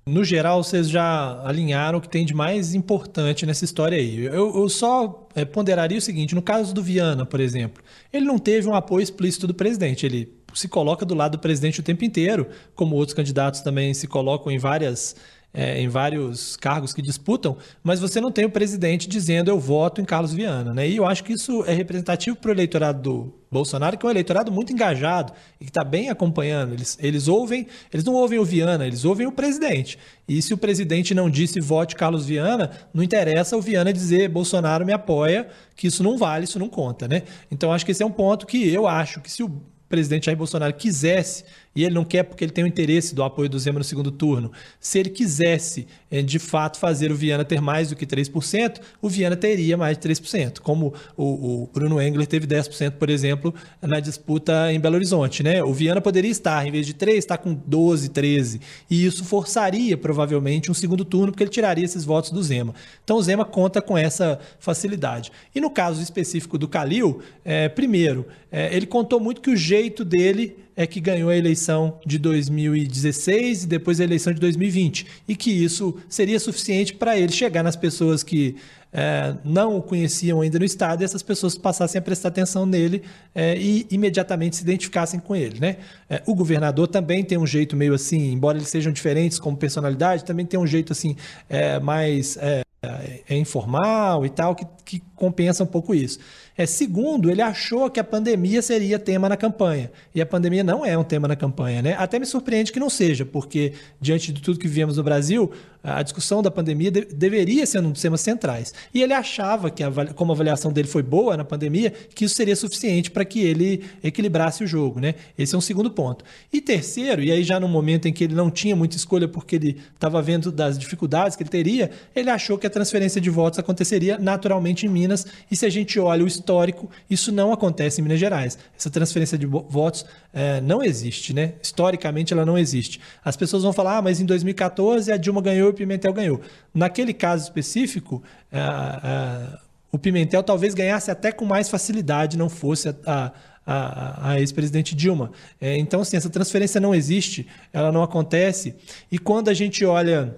[SPEAKER 3] No geral, vocês já alinharam o que tem de mais importante nessa história aí. Eu, eu só é, ponderaria o seguinte: no caso do Viana, por exemplo, ele não teve um apoio explícito do presidente. Ele se coloca do lado do presidente o tempo inteiro, como outros candidatos também se colocam em várias é, em vários cargos que disputam, mas você não tem o presidente dizendo eu voto em Carlos Viana. Né? E eu acho que isso é representativo para o eleitorado do Bolsonaro, que é um eleitorado muito engajado e que está bem acompanhando. Eles, eles ouvem, eles não ouvem o Viana, eles ouvem o presidente. E se o presidente não disse vote Carlos Viana, não interessa o Viana dizer Bolsonaro me apoia, que isso não vale, isso não conta. Né? Então acho que esse é um ponto que eu acho que se o presidente Jair Bolsonaro quisesse, e ele não quer porque ele tem o interesse do apoio do Zema no segundo turno, se ele quisesse eh, de fato fazer o Viana ter mais do que 3%, o Viana teria mais de 3%, como o, o Bruno Engler teve 10%, por exemplo, na disputa em Belo Horizonte. Né? O Viana poderia estar, em vez de 3, estar com 12, 13, e isso forçaria provavelmente um segundo turno, porque ele tiraria esses votos do Zema. Então o Zema conta com essa facilidade. E no caso específico do Calil, é, primeiro, é, ele contou muito que o jeito dele é que ganhou a eleição de 2016 e depois a eleição de 2020. E que isso seria suficiente para ele chegar nas pessoas que é, não o conheciam ainda no Estado e essas pessoas passassem a prestar atenção nele é, e imediatamente se identificassem com ele. Né? É, o governador também tem um jeito meio assim, embora eles sejam diferentes como personalidade, também tem um jeito assim é, mais é, é, informal e tal, que, que compensa um pouco isso. É, segundo, ele achou que a pandemia seria tema na campanha. E a pandemia não é um tema na campanha, né? Até me surpreende que não seja, porque diante de tudo que vivemos no Brasil, a discussão da pandemia de, deveria ser um dos temas centrais. E ele achava que, a, como a avaliação dele foi boa na pandemia, que isso seria suficiente para que ele equilibrasse o jogo, né? Esse é um segundo ponto. E terceiro, e aí já no momento em que ele não tinha muita escolha porque ele estava vendo das dificuldades que ele teria, ele achou que a transferência de votos aconteceria naturalmente em Minas. E se a gente olha o histórico, isso não acontece em Minas Gerais. Essa transferência de votos é, não existe, né? Historicamente ela não existe. As pessoas vão falar, ah, mas em 2014 a Dilma ganhou e o Pimentel ganhou. Naquele caso específico, é, é, o Pimentel talvez ganhasse até com mais facilidade, não fosse a, a, a ex-presidente Dilma. É, então, assim, essa transferência não existe, ela não acontece. E quando a gente olha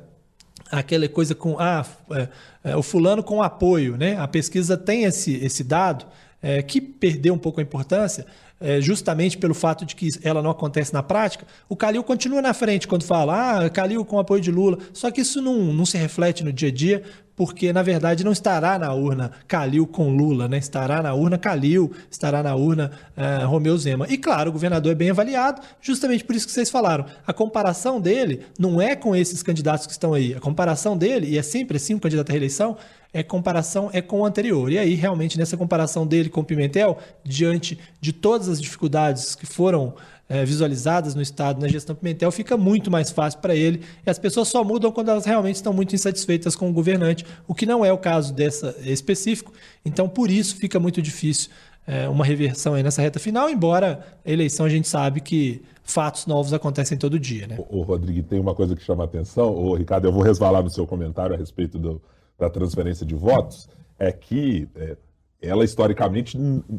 [SPEAKER 3] aquela coisa com ah, é, é, o fulano com apoio, né? A pesquisa tem esse, esse dado é, que perdeu um pouco a importância, é, justamente pelo fato de que ela não acontece na prática. O Calil continua na frente quando fala, ah, Calil com apoio de Lula. Só que isso não, não se reflete no dia a dia, porque na verdade não estará na urna Calil com Lula, né? estará na urna Calil, estará na urna uh, Romeu Zema. E claro, o governador é bem avaliado, justamente por isso que vocês falaram. A comparação dele não é com esses candidatos que estão aí, a comparação dele, e é sempre assim um candidato à reeleição, é comparação é com o anterior. E aí, realmente, nessa comparação dele com o Pimentel, diante de todas as dificuldades que foram é, visualizadas no Estado na gestão Pimentel, fica muito mais fácil para ele. E as pessoas só mudam quando elas realmente estão muito insatisfeitas com o governante, o que não é o caso dessa específico. Então, por isso, fica muito difícil é, uma reversão aí nessa reta final, embora a eleição a gente sabe que fatos novos acontecem todo dia. Né?
[SPEAKER 1] O, Rodrigo, tem uma coisa que chama atenção. O Ricardo, eu vou resvalar no seu comentário a respeito do, da transferência de votos, é que é, ela historicamente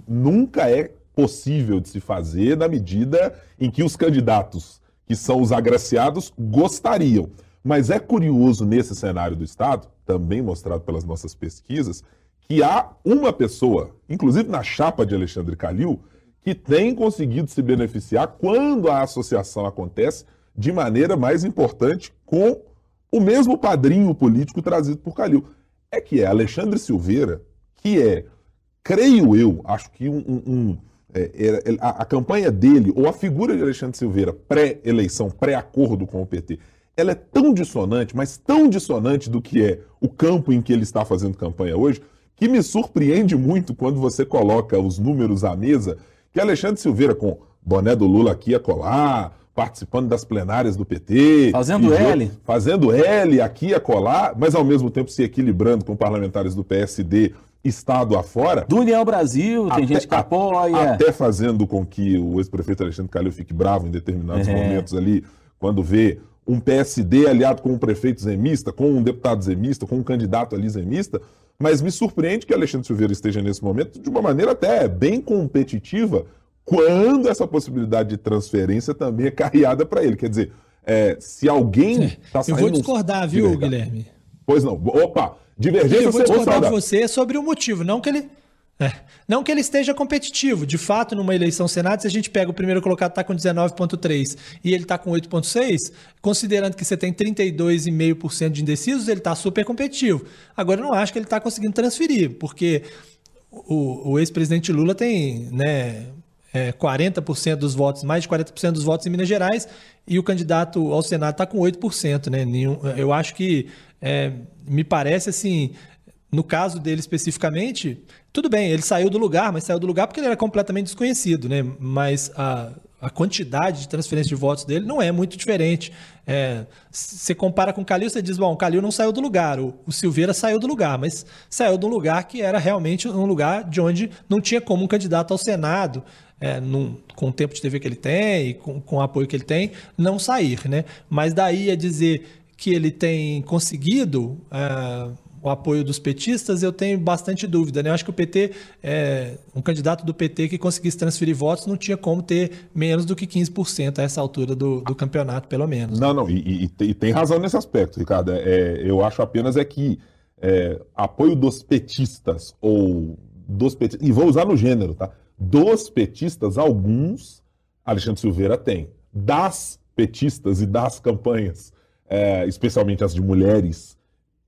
[SPEAKER 1] nunca é possível de se fazer na medida em que os candidatos que são os agraciados gostariam. Mas é curioso nesse cenário do Estado, também mostrado pelas nossas pesquisas, que há uma pessoa, inclusive na chapa de Alexandre Calil, que tem conseguido se beneficiar quando a associação acontece de maneira mais importante com o mesmo padrinho político trazido por Calil. É que é Alexandre Silveira, que é, creio eu, acho que um, um, é, a, a, campanha dele, ou a figura de Alexandre Silveira, pré-eleição, pré-acordo com o PT, ela é tão dissonante, mas tão dissonante do que é o campo em que ele está fazendo campanha hoje, que me surpreende muito quando você coloca os números à mesa, que Alexandre Silveira, com boné do Lula aqui a colar, participando das plenárias do PT.
[SPEAKER 2] Fazendo L.
[SPEAKER 1] Fazendo L aqui a colar, mas ao mesmo tempo se equilibrando com parlamentares do PSD estado afora.
[SPEAKER 2] Do União Brasil, tem até, gente que apoia.
[SPEAKER 1] Até fazendo com que o ex-prefeito Alexandre Calil fique bravo em determinados é. momentos ali, quando vê um PSD aliado com um prefeito zemista, com um deputado zemista, com um candidato ali zemista, mas me surpreende que Alexandre Silveira esteja nesse momento de uma maneira até bem competitiva quando essa possibilidade de transferência também é carreada para ele. Quer dizer, é, se alguém
[SPEAKER 3] está saindo... Eu vou discordar, viu, Guilherme?
[SPEAKER 1] Pois não. Opa, divergência...
[SPEAKER 3] Eu vou discordar de você sobre o motivo, não que ele... É. Não que ele esteja competitivo. De fato, numa eleição Senado, se a gente pega o primeiro colocado está com 19,3% e ele está com 8,6%, considerando que você tem 32,5% de indecisos, ele está super competitivo. Agora, eu não acho que ele está conseguindo transferir, porque o, o ex-presidente Lula tem né, é, 40% dos votos, mais de 40% dos votos em Minas Gerais, e o candidato ao Senado está com 8%. Né? Nenhum, eu acho que é, me parece assim. No caso dele especificamente, tudo bem, ele saiu do lugar, mas saiu do lugar porque ele era completamente desconhecido, né? Mas a, a quantidade de transferência de votos dele não é muito diferente. É, você compara com o Calil, você diz, bom, o Calil não saiu do lugar, o, o, Silveira saiu do lugar, mas saiu de um lugar que era realmente um lugar de onde não tinha como um candidato ao Senado é, num, com o tempo de TV que ele tem e com, com o apoio que ele tem, não sair. Né? Mas daí a dizer que ele tem conseguido é, o apoio dos petistas, eu tenho bastante dúvida. Né? Eu acho que o PT, é, um candidato do PT que conseguisse transferir votos, não tinha como ter menos do que 15% a essa altura do, do campeonato, pelo menos.
[SPEAKER 1] Não, não, e, e, e tem razão nesse aspecto, Ricardo. É, eu acho apenas é que é, apoio dos petistas ou dos petistas, e vou usar no gênero, tá? Dos petistas, alguns Alexandre Silveira tem. Das petistas e das campanhas, é, especialmente as de mulheres,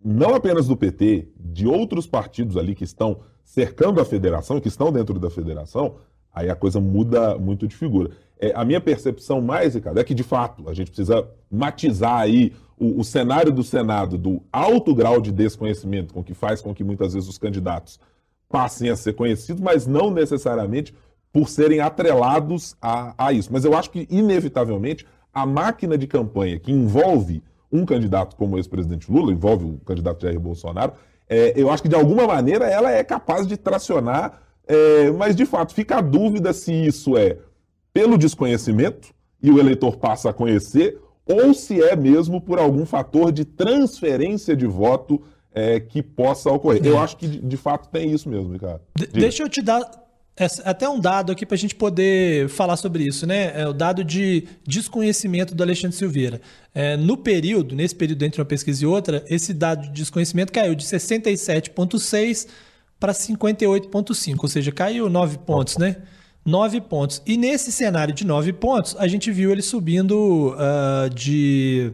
[SPEAKER 1] não apenas do PT, de outros partidos ali que estão cercando a federação, que estão dentro da federação, aí a coisa muda muito de figura. É, a minha percepção mais, Ricardo, é que de fato a gente precisa matizar aí o, o cenário do Senado, do alto grau de desconhecimento com que faz com que muitas vezes os candidatos passem a ser conhecidos, mas não necessariamente por serem atrelados a, a isso. Mas eu acho que, inevitavelmente, a máquina de campanha que envolve um candidato como ex-presidente Lula, envolve o candidato Jair Bolsonaro, é, eu acho que de alguma maneira ela é capaz de tracionar, é, mas de fato fica a dúvida se isso é pelo desconhecimento e o eleitor passa a conhecer, ou se é mesmo por algum fator de transferência de voto é, que possa ocorrer. Eu acho que de, de fato tem isso mesmo, Ricardo.
[SPEAKER 3] De, deixa eu te dar até um dado aqui para a gente poder falar sobre isso, né? É o dado de desconhecimento do Alexandre Silveira. É, no período, nesse período entre uma pesquisa e outra, esse dado de desconhecimento caiu de 67,6 para 58,5, ou seja, caiu 9 pontos, né? 9 pontos. E nesse cenário de 9 pontos, a gente viu ele subindo uh, de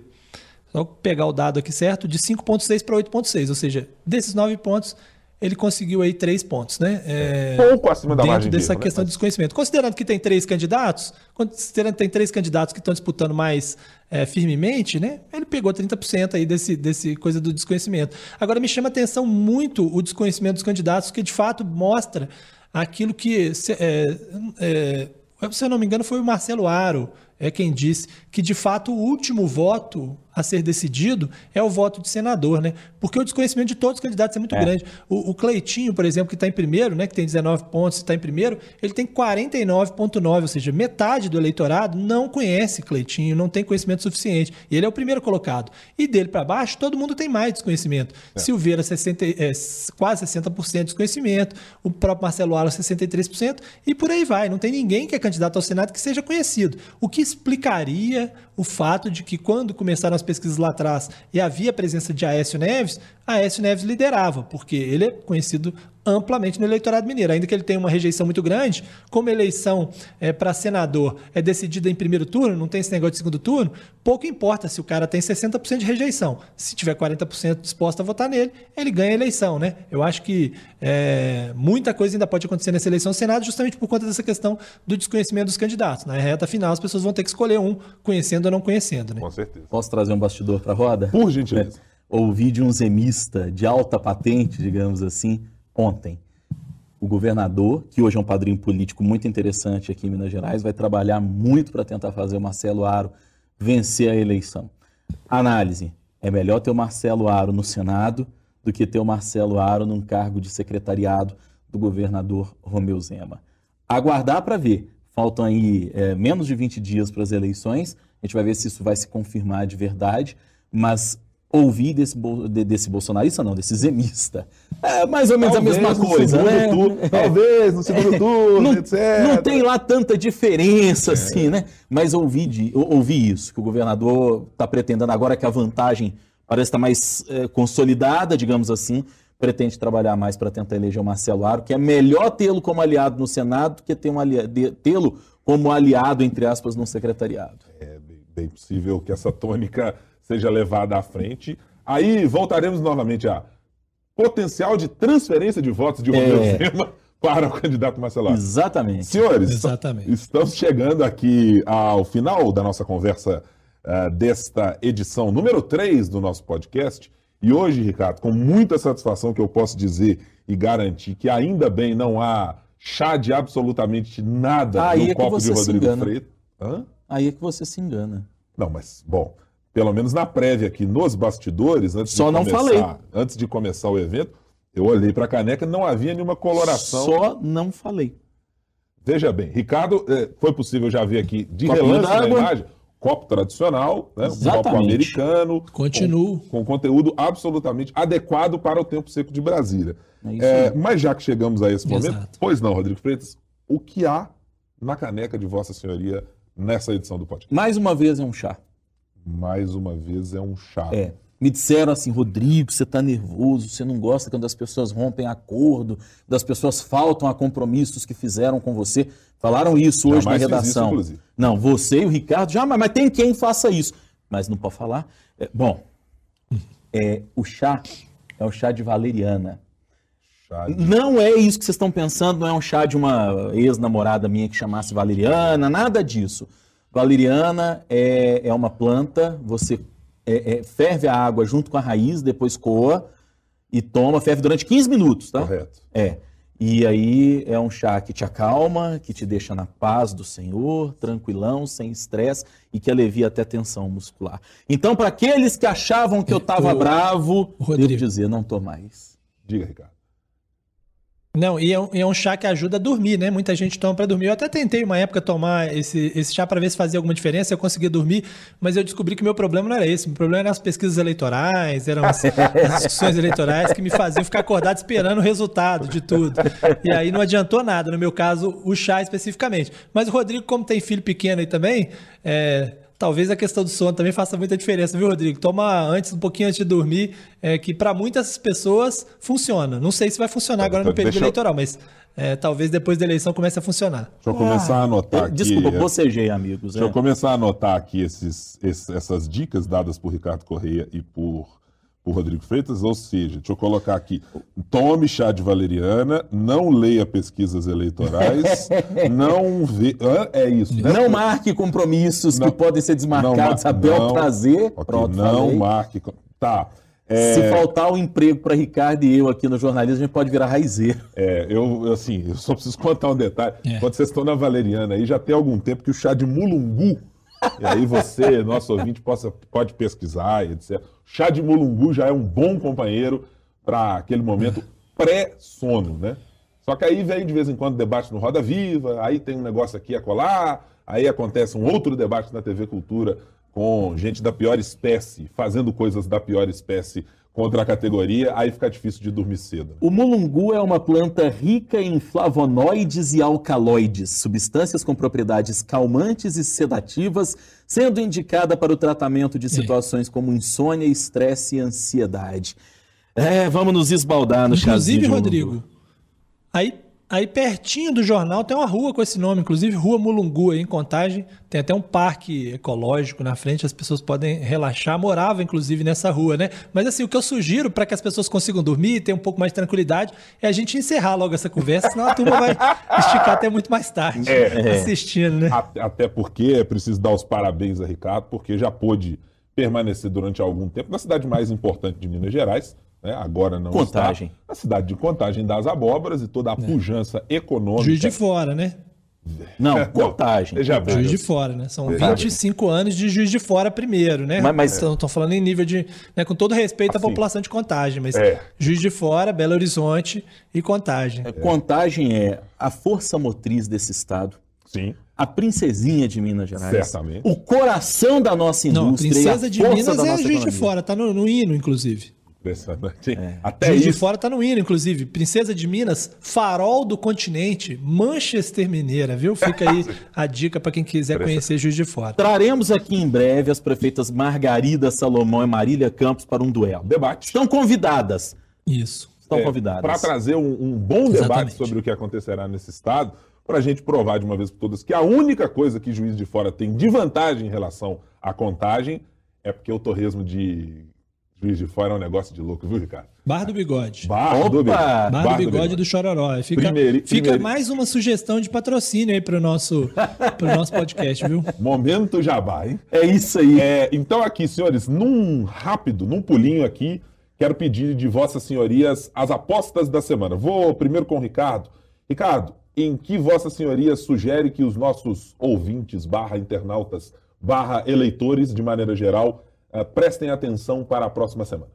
[SPEAKER 3] só pegar o dado aqui certo, de 5,6 para 8,6. Ou seja, desses 9 pontos, ele conseguiu aí 3 pontos, né?
[SPEAKER 1] É, Pouco acima da
[SPEAKER 3] dentro
[SPEAKER 1] margem
[SPEAKER 3] dessa
[SPEAKER 1] né?
[SPEAKER 3] questão
[SPEAKER 1] Mas-
[SPEAKER 3] de desconhecimento. Considerando que tem três candidatos, considerando que tem três candidatos que estão disputando mais é, firmemente, né? Ele pegou 30% aí desse, desse coisa do desconhecimento. Agora me chama a atenção muito o desconhecimento dos candidatos, que de fato mostra aquilo que, se, é, é, se eu não me engano, foi o Marcelo Aro, é quem disse que de fato o último voto a ser decidido é o voto de senador, né? Porque o desconhecimento de todos os candidatos é muito grande. O, o Cleitinho, por exemplo, que está em primeiro, né? Que tem 19 pontos, está em primeiro, ele tem 49,9, ou seja, metade do eleitorado não conhece Cleitinho, não tem conhecimento suficiente. E ele é o primeiro colocado. E dele para baixo, todo mundo tem mais desconhecimento. Silveira, 60, e- é, quase 60% de desconhecimento, o próprio Marcelo Aro, 63%, e por aí vai. Não tem ninguém que é candidato ao Senado que seja conhecido. O que explicaria o fato de que quando começaram as pesquisas lá atrás e havia a presença de Aécio Neves, Aécio Neves liderava, porque ele é conhecido amplamente no eleitorado mineiro, ainda que ele tenha uma rejeição muito grande, como a eleição para senador é decidida em primeiro turno, não tem esse negócio de segundo turno, pouco importa se o cara tem 60% de rejeição. Se tiver 40% disposto a votar nele, ele ganha a eleição, né? Eu acho que é, muita coisa ainda pode acontecer nessa eleição do Senado, justamente por conta dessa questão do desconhecimento dos candidatos. Na reta final, as pessoas vão ter que escolher um, conhecendo não conhecendo, né?
[SPEAKER 1] Com certeza.
[SPEAKER 2] Posso trazer um bastidor para a roda?
[SPEAKER 1] Por gentileza.
[SPEAKER 2] É, ouvi de um zemista de alta patente, digamos assim, ontem. O governador, que hoje é um padrinho político muito interessante aqui em Minas Gerais, vai trabalhar muito para tentar fazer o Marcelo Aro vencer a eleição. Análise: é melhor ter o Marcelo Aro no Senado do que ter o Marcelo Aro num cargo de secretariado do governador Romeu Zema. Aguardar para ver. Faltam aí é, menos de 20 dias para as eleições. A gente vai ver se isso vai se confirmar de verdade. Mas ouvir desse, desse bolsonarista, não, desse zemista, é mais ou menos a mesma coisa, né? É.
[SPEAKER 1] Talvez no segundo turno,
[SPEAKER 2] Não,
[SPEAKER 1] etc.
[SPEAKER 2] não tem lá tanta diferença assim, né? Mas ouvi, de, ou- ouvi isso, que o governador está pretendendo agora que a vantagem parece estar mais eh, consolidada, digamos assim, pretende trabalhar mais para tentar eleger o Marcelo Aro, que é melhor tê-lo como aliado no Senado do que ter um tê-lo como aliado, entre aspas, no secretariado.
[SPEAKER 1] É bem, bem possível que essa tônica seja levada à frente. Aí voltaremos novamente a potencial de transferência de votos de Romeu
[SPEAKER 2] É.
[SPEAKER 1] Zema para o candidato Marcelo.
[SPEAKER 2] Exatamente.
[SPEAKER 1] Senhores,
[SPEAKER 3] Exatamente.
[SPEAKER 1] estamos chegando aqui ao final da nossa conversa eh, desta edição número 3 do nosso podcast. E hoje, Ricardo, com muita satisfação que eu posso dizer e garantir que ainda bem não há chá de absolutamente nada
[SPEAKER 2] Aí
[SPEAKER 1] no
[SPEAKER 2] é
[SPEAKER 1] copo de Rodrigo. Freitas.
[SPEAKER 2] Aí é que você se engana.
[SPEAKER 1] Não, mas, bom, pelo menos na prévia aqui, nos bastidores, antes
[SPEAKER 2] Só
[SPEAKER 1] de
[SPEAKER 2] não
[SPEAKER 1] começar,
[SPEAKER 2] falei.
[SPEAKER 1] antes de começar o evento, eu olhei para a caneca, não havia nenhuma coloração.
[SPEAKER 2] Só não falei.
[SPEAKER 1] Veja bem, Ricardo, eh, foi possível já ver aqui de
[SPEAKER 2] Copinho
[SPEAKER 1] relance na imagem, copo tradicional, né, um copo americano,
[SPEAKER 3] Continuo.
[SPEAKER 1] com, com conteúdo absolutamente adequado para o tempo seco de Brasília.
[SPEAKER 2] É isso aí.
[SPEAKER 1] mas já que chegamos a esse momento,
[SPEAKER 3] Exato.
[SPEAKER 1] pois não, Rodrigo Freitas, o que há na caneca de Vossa Senhoria nessa edição do podcast?
[SPEAKER 2] Mais uma vez é um chá.
[SPEAKER 1] Mais uma vez é um chá.
[SPEAKER 2] É. Me disseram assim, Rodrigo, você está nervoso, você não gosta quando as pessoas rompem acordo, quando as pessoas faltam a compromissos que fizeram com você. Falaram isso hoje
[SPEAKER 1] Jamais
[SPEAKER 2] na
[SPEAKER 1] isso,
[SPEAKER 2] redação.
[SPEAKER 1] inclusive.
[SPEAKER 2] não, você e o Ricardo, jamais, mas tem quem faça isso. Mas não pode falar. É, bom, é, o chá é o chá de valeriana.
[SPEAKER 1] Chá de-
[SPEAKER 2] Não é isso que vocês estão pensando, não é um chá de uma ex-namorada minha que chamasse Valeriana, nada disso. Valeriana é, é uma planta, você é, é, ferve a água junto com a raiz, depois coa e toma, ferve durante 15 minutos, tá?
[SPEAKER 1] Correto.
[SPEAKER 2] É. E aí é um chá que te acalma, que te deixa na paz do Senhor, tranquilão, sem estresse e que alivia até a tensão muscular. Então, para aqueles que achavam que eu estava bravo,
[SPEAKER 3] Rodrigo.
[SPEAKER 2] devo dizer, não tô mais.
[SPEAKER 1] Diga, Ricardo.
[SPEAKER 3] Não, e é, um, e é um chá que ajuda a dormir, né? Muita gente toma para dormir. Eu até tentei uma época tomar esse, esse chá para ver se fazia alguma diferença, eu conseguia dormir, mas eu descobri que meu problema não era esse. Meu problema eram as pesquisas eleitorais, eram as, as discussões eleitorais que me faziam ficar acordado esperando o resultado de tudo. E aí não adiantou nada, no meu caso, o chá especificamente. Mas o Rodrigo, como tem filho pequeno aí também, é, talvez a questão do sono também faça muita diferença, viu, Rodrigo? Toma antes, um pouquinho antes de dormir, é, que para muitas pessoas funciona. Não sei se vai funcionar agora no período eleitoral, mas é, talvez depois da eleição comece a funcionar.
[SPEAKER 1] Deixa eu começar a anotar aqui.
[SPEAKER 2] Desculpa, bocejei, amigos.
[SPEAKER 1] Deixa eu começar a anotar aqui esses, esses, essas dicas dadas por Ricardo Correia e por por Rodrigo Freitas, ou seja, deixa eu colocar aqui, tome chá de valeriana, não leia pesquisas eleitorais, não vê, é isso.
[SPEAKER 2] Né? Não marque compromissos não, que podem ser desmarcados a bel prazer.
[SPEAKER 1] Okay, Pronto, não falei. marque, tá.
[SPEAKER 2] É... Se faltar o um emprego para Ricardo e eu aqui no jornalismo, a gente pode virar raizeiro.
[SPEAKER 1] É, eu, assim, eu só preciso contar um detalhe. É. Quando vocês estão na Valeriana aí, já tem algum tempo que o chá de mulungu e aí você, nosso ouvinte, possa, pode pesquisar etc. Chá de mulungu já é um bom companheiro para aquele momento pré-sono, né? Só que aí vem de vez em quando debate no Roda Viva, aí tem um negócio aqui a colar, aí acontece um outro debate na TV Cultura com gente da pior espécie, fazendo coisas da pior espécie contra a categoria, aí fica difícil de dormir cedo.
[SPEAKER 2] O mulungu é uma planta rica em flavonoides e alcaloides, substâncias com propriedades calmantes e sedativas, sendo indicada para o tratamento de situações é. como insônia, estresse e ansiedade. É, vamos nos esbaldar no
[SPEAKER 3] Inclusive, Rodrigo, aí Aí pertinho do jornal tem uma rua com esse nome, inclusive Rua Mulungu, aí em Contagem. Tem até um parque ecológico na frente, as pessoas podem relaxar. Morava, inclusive, nessa rua, né? Mas assim, o que eu sugiro para que as pessoas consigam dormir e ter um pouco mais de tranquilidade é a gente encerrar logo essa conversa, senão a turma vai esticar até muito mais tarde é, assistindo, né?
[SPEAKER 1] Até porque é preciso dar os parabéns a Ricardo, porque já pôde permanecer durante algum tempo na cidade mais importante de Minas Gerais, né? agora não
[SPEAKER 2] Contagem.
[SPEAKER 1] está. A cidade de Contagem das Abóboras e toda a é. pujança econômica.
[SPEAKER 3] Juiz de Fora, né?
[SPEAKER 2] Não, Contagem.
[SPEAKER 3] Veja Juiz de Fora, né? São 25 anos de Juiz de Fora primeiro, né? Mas, mas... Estão falando em nível de... Né, com todo respeito assim, à população de Contagem, mas é. Juiz de Fora, Belo Horizonte e Contagem.
[SPEAKER 2] É. Contagem é a força motriz desse estado.
[SPEAKER 1] Sim.
[SPEAKER 2] A princesinha de Minas Gerais.
[SPEAKER 1] Certamente.
[SPEAKER 2] O coração da nossa indústria. Não, a
[SPEAKER 3] princesa de Minas é Juiz economia. de Fora, tá no, no hino, inclusive.
[SPEAKER 1] Impressionante.
[SPEAKER 3] É. Até Juiz isso. de Fora tá no hino, inclusive. Princesa de Minas, farol do continente, Manchester Mineira, viu? Fica aí a dica para quem quiser conhecer Juiz de Fora.
[SPEAKER 2] Traremos aqui em breve as prefeitas Margarida Salomão e Marília Campos para um duelo.
[SPEAKER 1] Debate.
[SPEAKER 2] Estão convidadas.
[SPEAKER 3] Isso.
[SPEAKER 2] Estão é, convidadas.
[SPEAKER 1] Para trazer um, um bom Exatamente. debate sobre o que acontecerá nesse estado, para a gente provar de uma vez por todas que a única coisa que Juiz de Fora tem de vantagem em relação à contagem é porque o torresmo de Juiz de Fora é um negócio de louco, viu, Ricardo?
[SPEAKER 3] Bar do Bigode.
[SPEAKER 1] Bar do Bigode.
[SPEAKER 3] Bar, Bar do, bigode do Bigode do Chororó. Fica, primeiro, fica mais uma sugestão de patrocínio aí para o nosso, nosso podcast, viu?
[SPEAKER 1] Momento jabá, hein?
[SPEAKER 2] É isso aí.
[SPEAKER 1] É, então aqui, senhores, num rápido, num pulinho aqui, quero pedir de vossas senhorias as apostas da semana. Vou primeiro com o Ricardo. Ricardo, em que vossa senhoria sugere que os nossos ouvintes, barra internautas, barra eleitores, de maneira geral, prestem atenção para a próxima semana?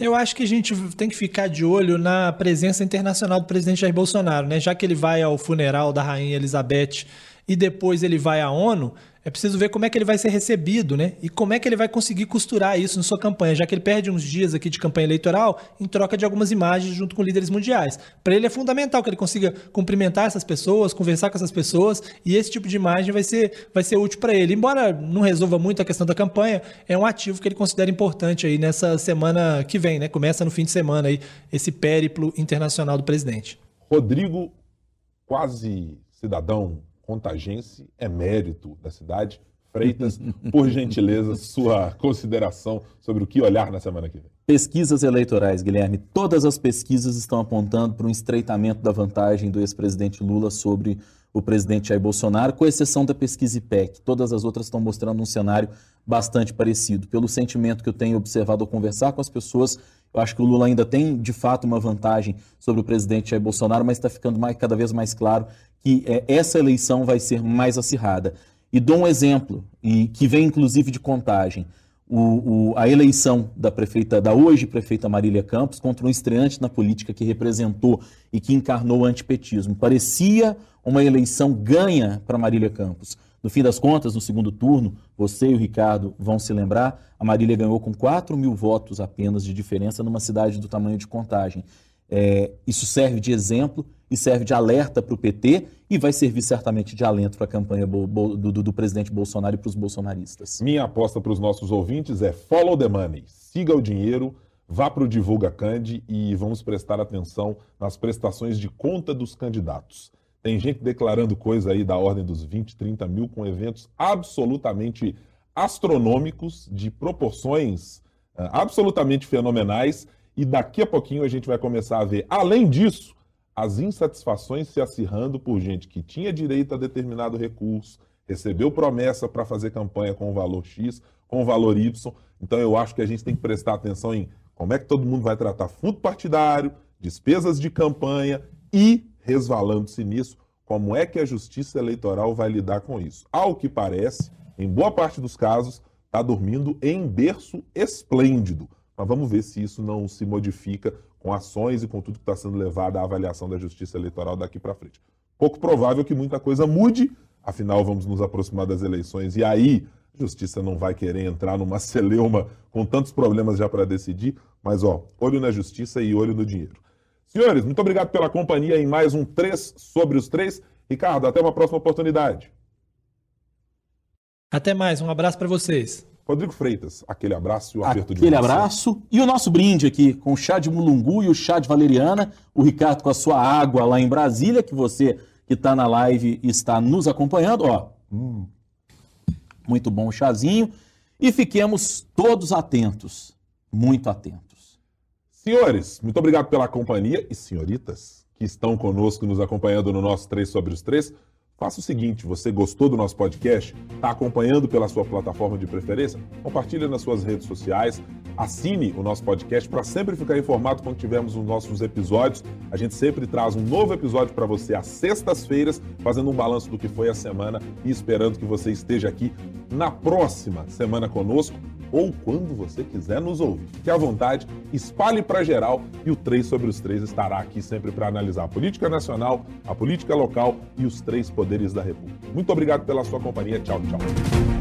[SPEAKER 3] Eu acho que a gente tem que ficar de olho na presença internacional do presidente Jair Bolsonaro, né? Já que ele vai ao funeral da rainha Elizabeth e depois ele vai à ONU, é preciso ver como é que ele vai ser recebido, né? E como é que ele vai conseguir costurar isso na sua campanha, já que ele perde uns dias aqui de campanha eleitoral em troca de algumas imagens junto com líderes mundiais. Para ele é fundamental que ele consiga cumprimentar essas pessoas, conversar com essas pessoas, e esse tipo de imagem vai ser, vai ser útil para ele. Embora não resolva muito a questão da campanha, é um ativo que ele considera importante aí nessa semana que vem, né? Começa no fim de semana aí esse périplo internacional do presidente.
[SPEAKER 1] Rodrigo, quase cidadão contagense é mérito da cidade. Freitas, por gentileza, sua consideração sobre o que olhar na semana que vem.
[SPEAKER 2] Pesquisas eleitorais, Guilherme. Todas as pesquisas estão apontando para um estreitamento da vantagem do ex-presidente Lula sobre o presidente Jair Bolsonaro, com exceção da pesquisa IPEC. Todas as outras estão mostrando um cenário bastante parecido. Pelo sentimento que eu tenho observado ao conversar com as pessoas, eu acho que o Lula ainda tem, de fato, uma vantagem sobre o presidente Jair Bolsonaro, mas está ficando mais, cada vez mais claro que é, essa eleição vai ser mais acirrada. E dou um exemplo, e que vem inclusive de contagem. O, o, a eleição da prefeita, da hoje prefeita Marília Campos, contra um estreante na política que representou e que encarnou o antipetismo. Parecia uma eleição ganha para Marília Campos. No fim das contas, no segundo turno, você e o Ricardo vão se lembrar, a Marília ganhou com 4 mil votos apenas de diferença numa cidade do tamanho de contagem. É, isso serve de exemplo e serve de alerta para o PT e vai servir certamente de alento para a campanha do, do, do, presidente Bolsonaro e para os bolsonaristas.
[SPEAKER 1] Minha aposta para os nossos ouvintes é follow the money, siga o dinheiro, vá para o Divulga Cande e vamos prestar atenção nas prestações de conta dos candidatos. Tem gente declarando coisa aí da ordem dos 20, 30 mil com eventos absolutamente astronômicos, de proporções uh, absolutamente fenomenais, e daqui a pouquinho a gente vai começar a ver, além disso, as insatisfações se acirrando por gente que tinha direito a determinado recurso, recebeu promessa para fazer campanha com o valor X, com o valor Y. Então eu acho que a gente tem que prestar atenção em como é que todo mundo vai tratar fundo partidário, despesas de campanha e, resvalando-se nisso, como é que a justiça eleitoral vai lidar com isso. Ao que parece, em boa parte dos casos, está dormindo em berço esplêndido. Mas vamos ver se isso não se modifica com ações e com tudo que está sendo levado à avaliação da justiça eleitoral daqui para frente. Pouco provável que muita coisa mude, afinal vamos nos aproximar das eleições e aí a justiça não vai querer entrar numa celeuma com tantos problemas já para decidir, mas ó, olho na justiça e olho no dinheiro. Senhores, muito obrigado pela companhia em mais um 3 sobre os 3. Ricardo, até uma próxima oportunidade.
[SPEAKER 3] Até mais, um abraço para vocês.
[SPEAKER 1] Rodrigo Freitas, aquele abraço e o aperto
[SPEAKER 2] aquele de Aquele abraço. E o nosso brinde aqui com o chá de mulungu e o chá de valeriana. O Ricardo com a sua água lá em Brasília, que você que está na live está nos acompanhando. Ó, hum, muito bom o chazinho. E fiquemos todos atentos, muito atentos.
[SPEAKER 1] Senhores, muito obrigado pela companhia e senhoritas que estão conosco nos acompanhando no nosso 3 sobre os 3. Faça o seguinte, você gostou do nosso podcast? Está acompanhando pela sua plataforma de preferência? Compartilhe nas suas redes sociais, assine o nosso podcast para sempre ficar informado quando tivermos os nossos episódios. A gente sempre traz um novo episódio para você às sextas-feiras, fazendo um balanço do que foi a semana e esperando que você esteja aqui na próxima semana conosco ou quando você quiser nos ouvir. Fique à vontade, espalhe para geral e o 3 sobre os 3 estará aqui sempre para analisar a política nacional, a política local e os três poderes da República. Muito obrigado pela sua companhia. Tchau, tchau.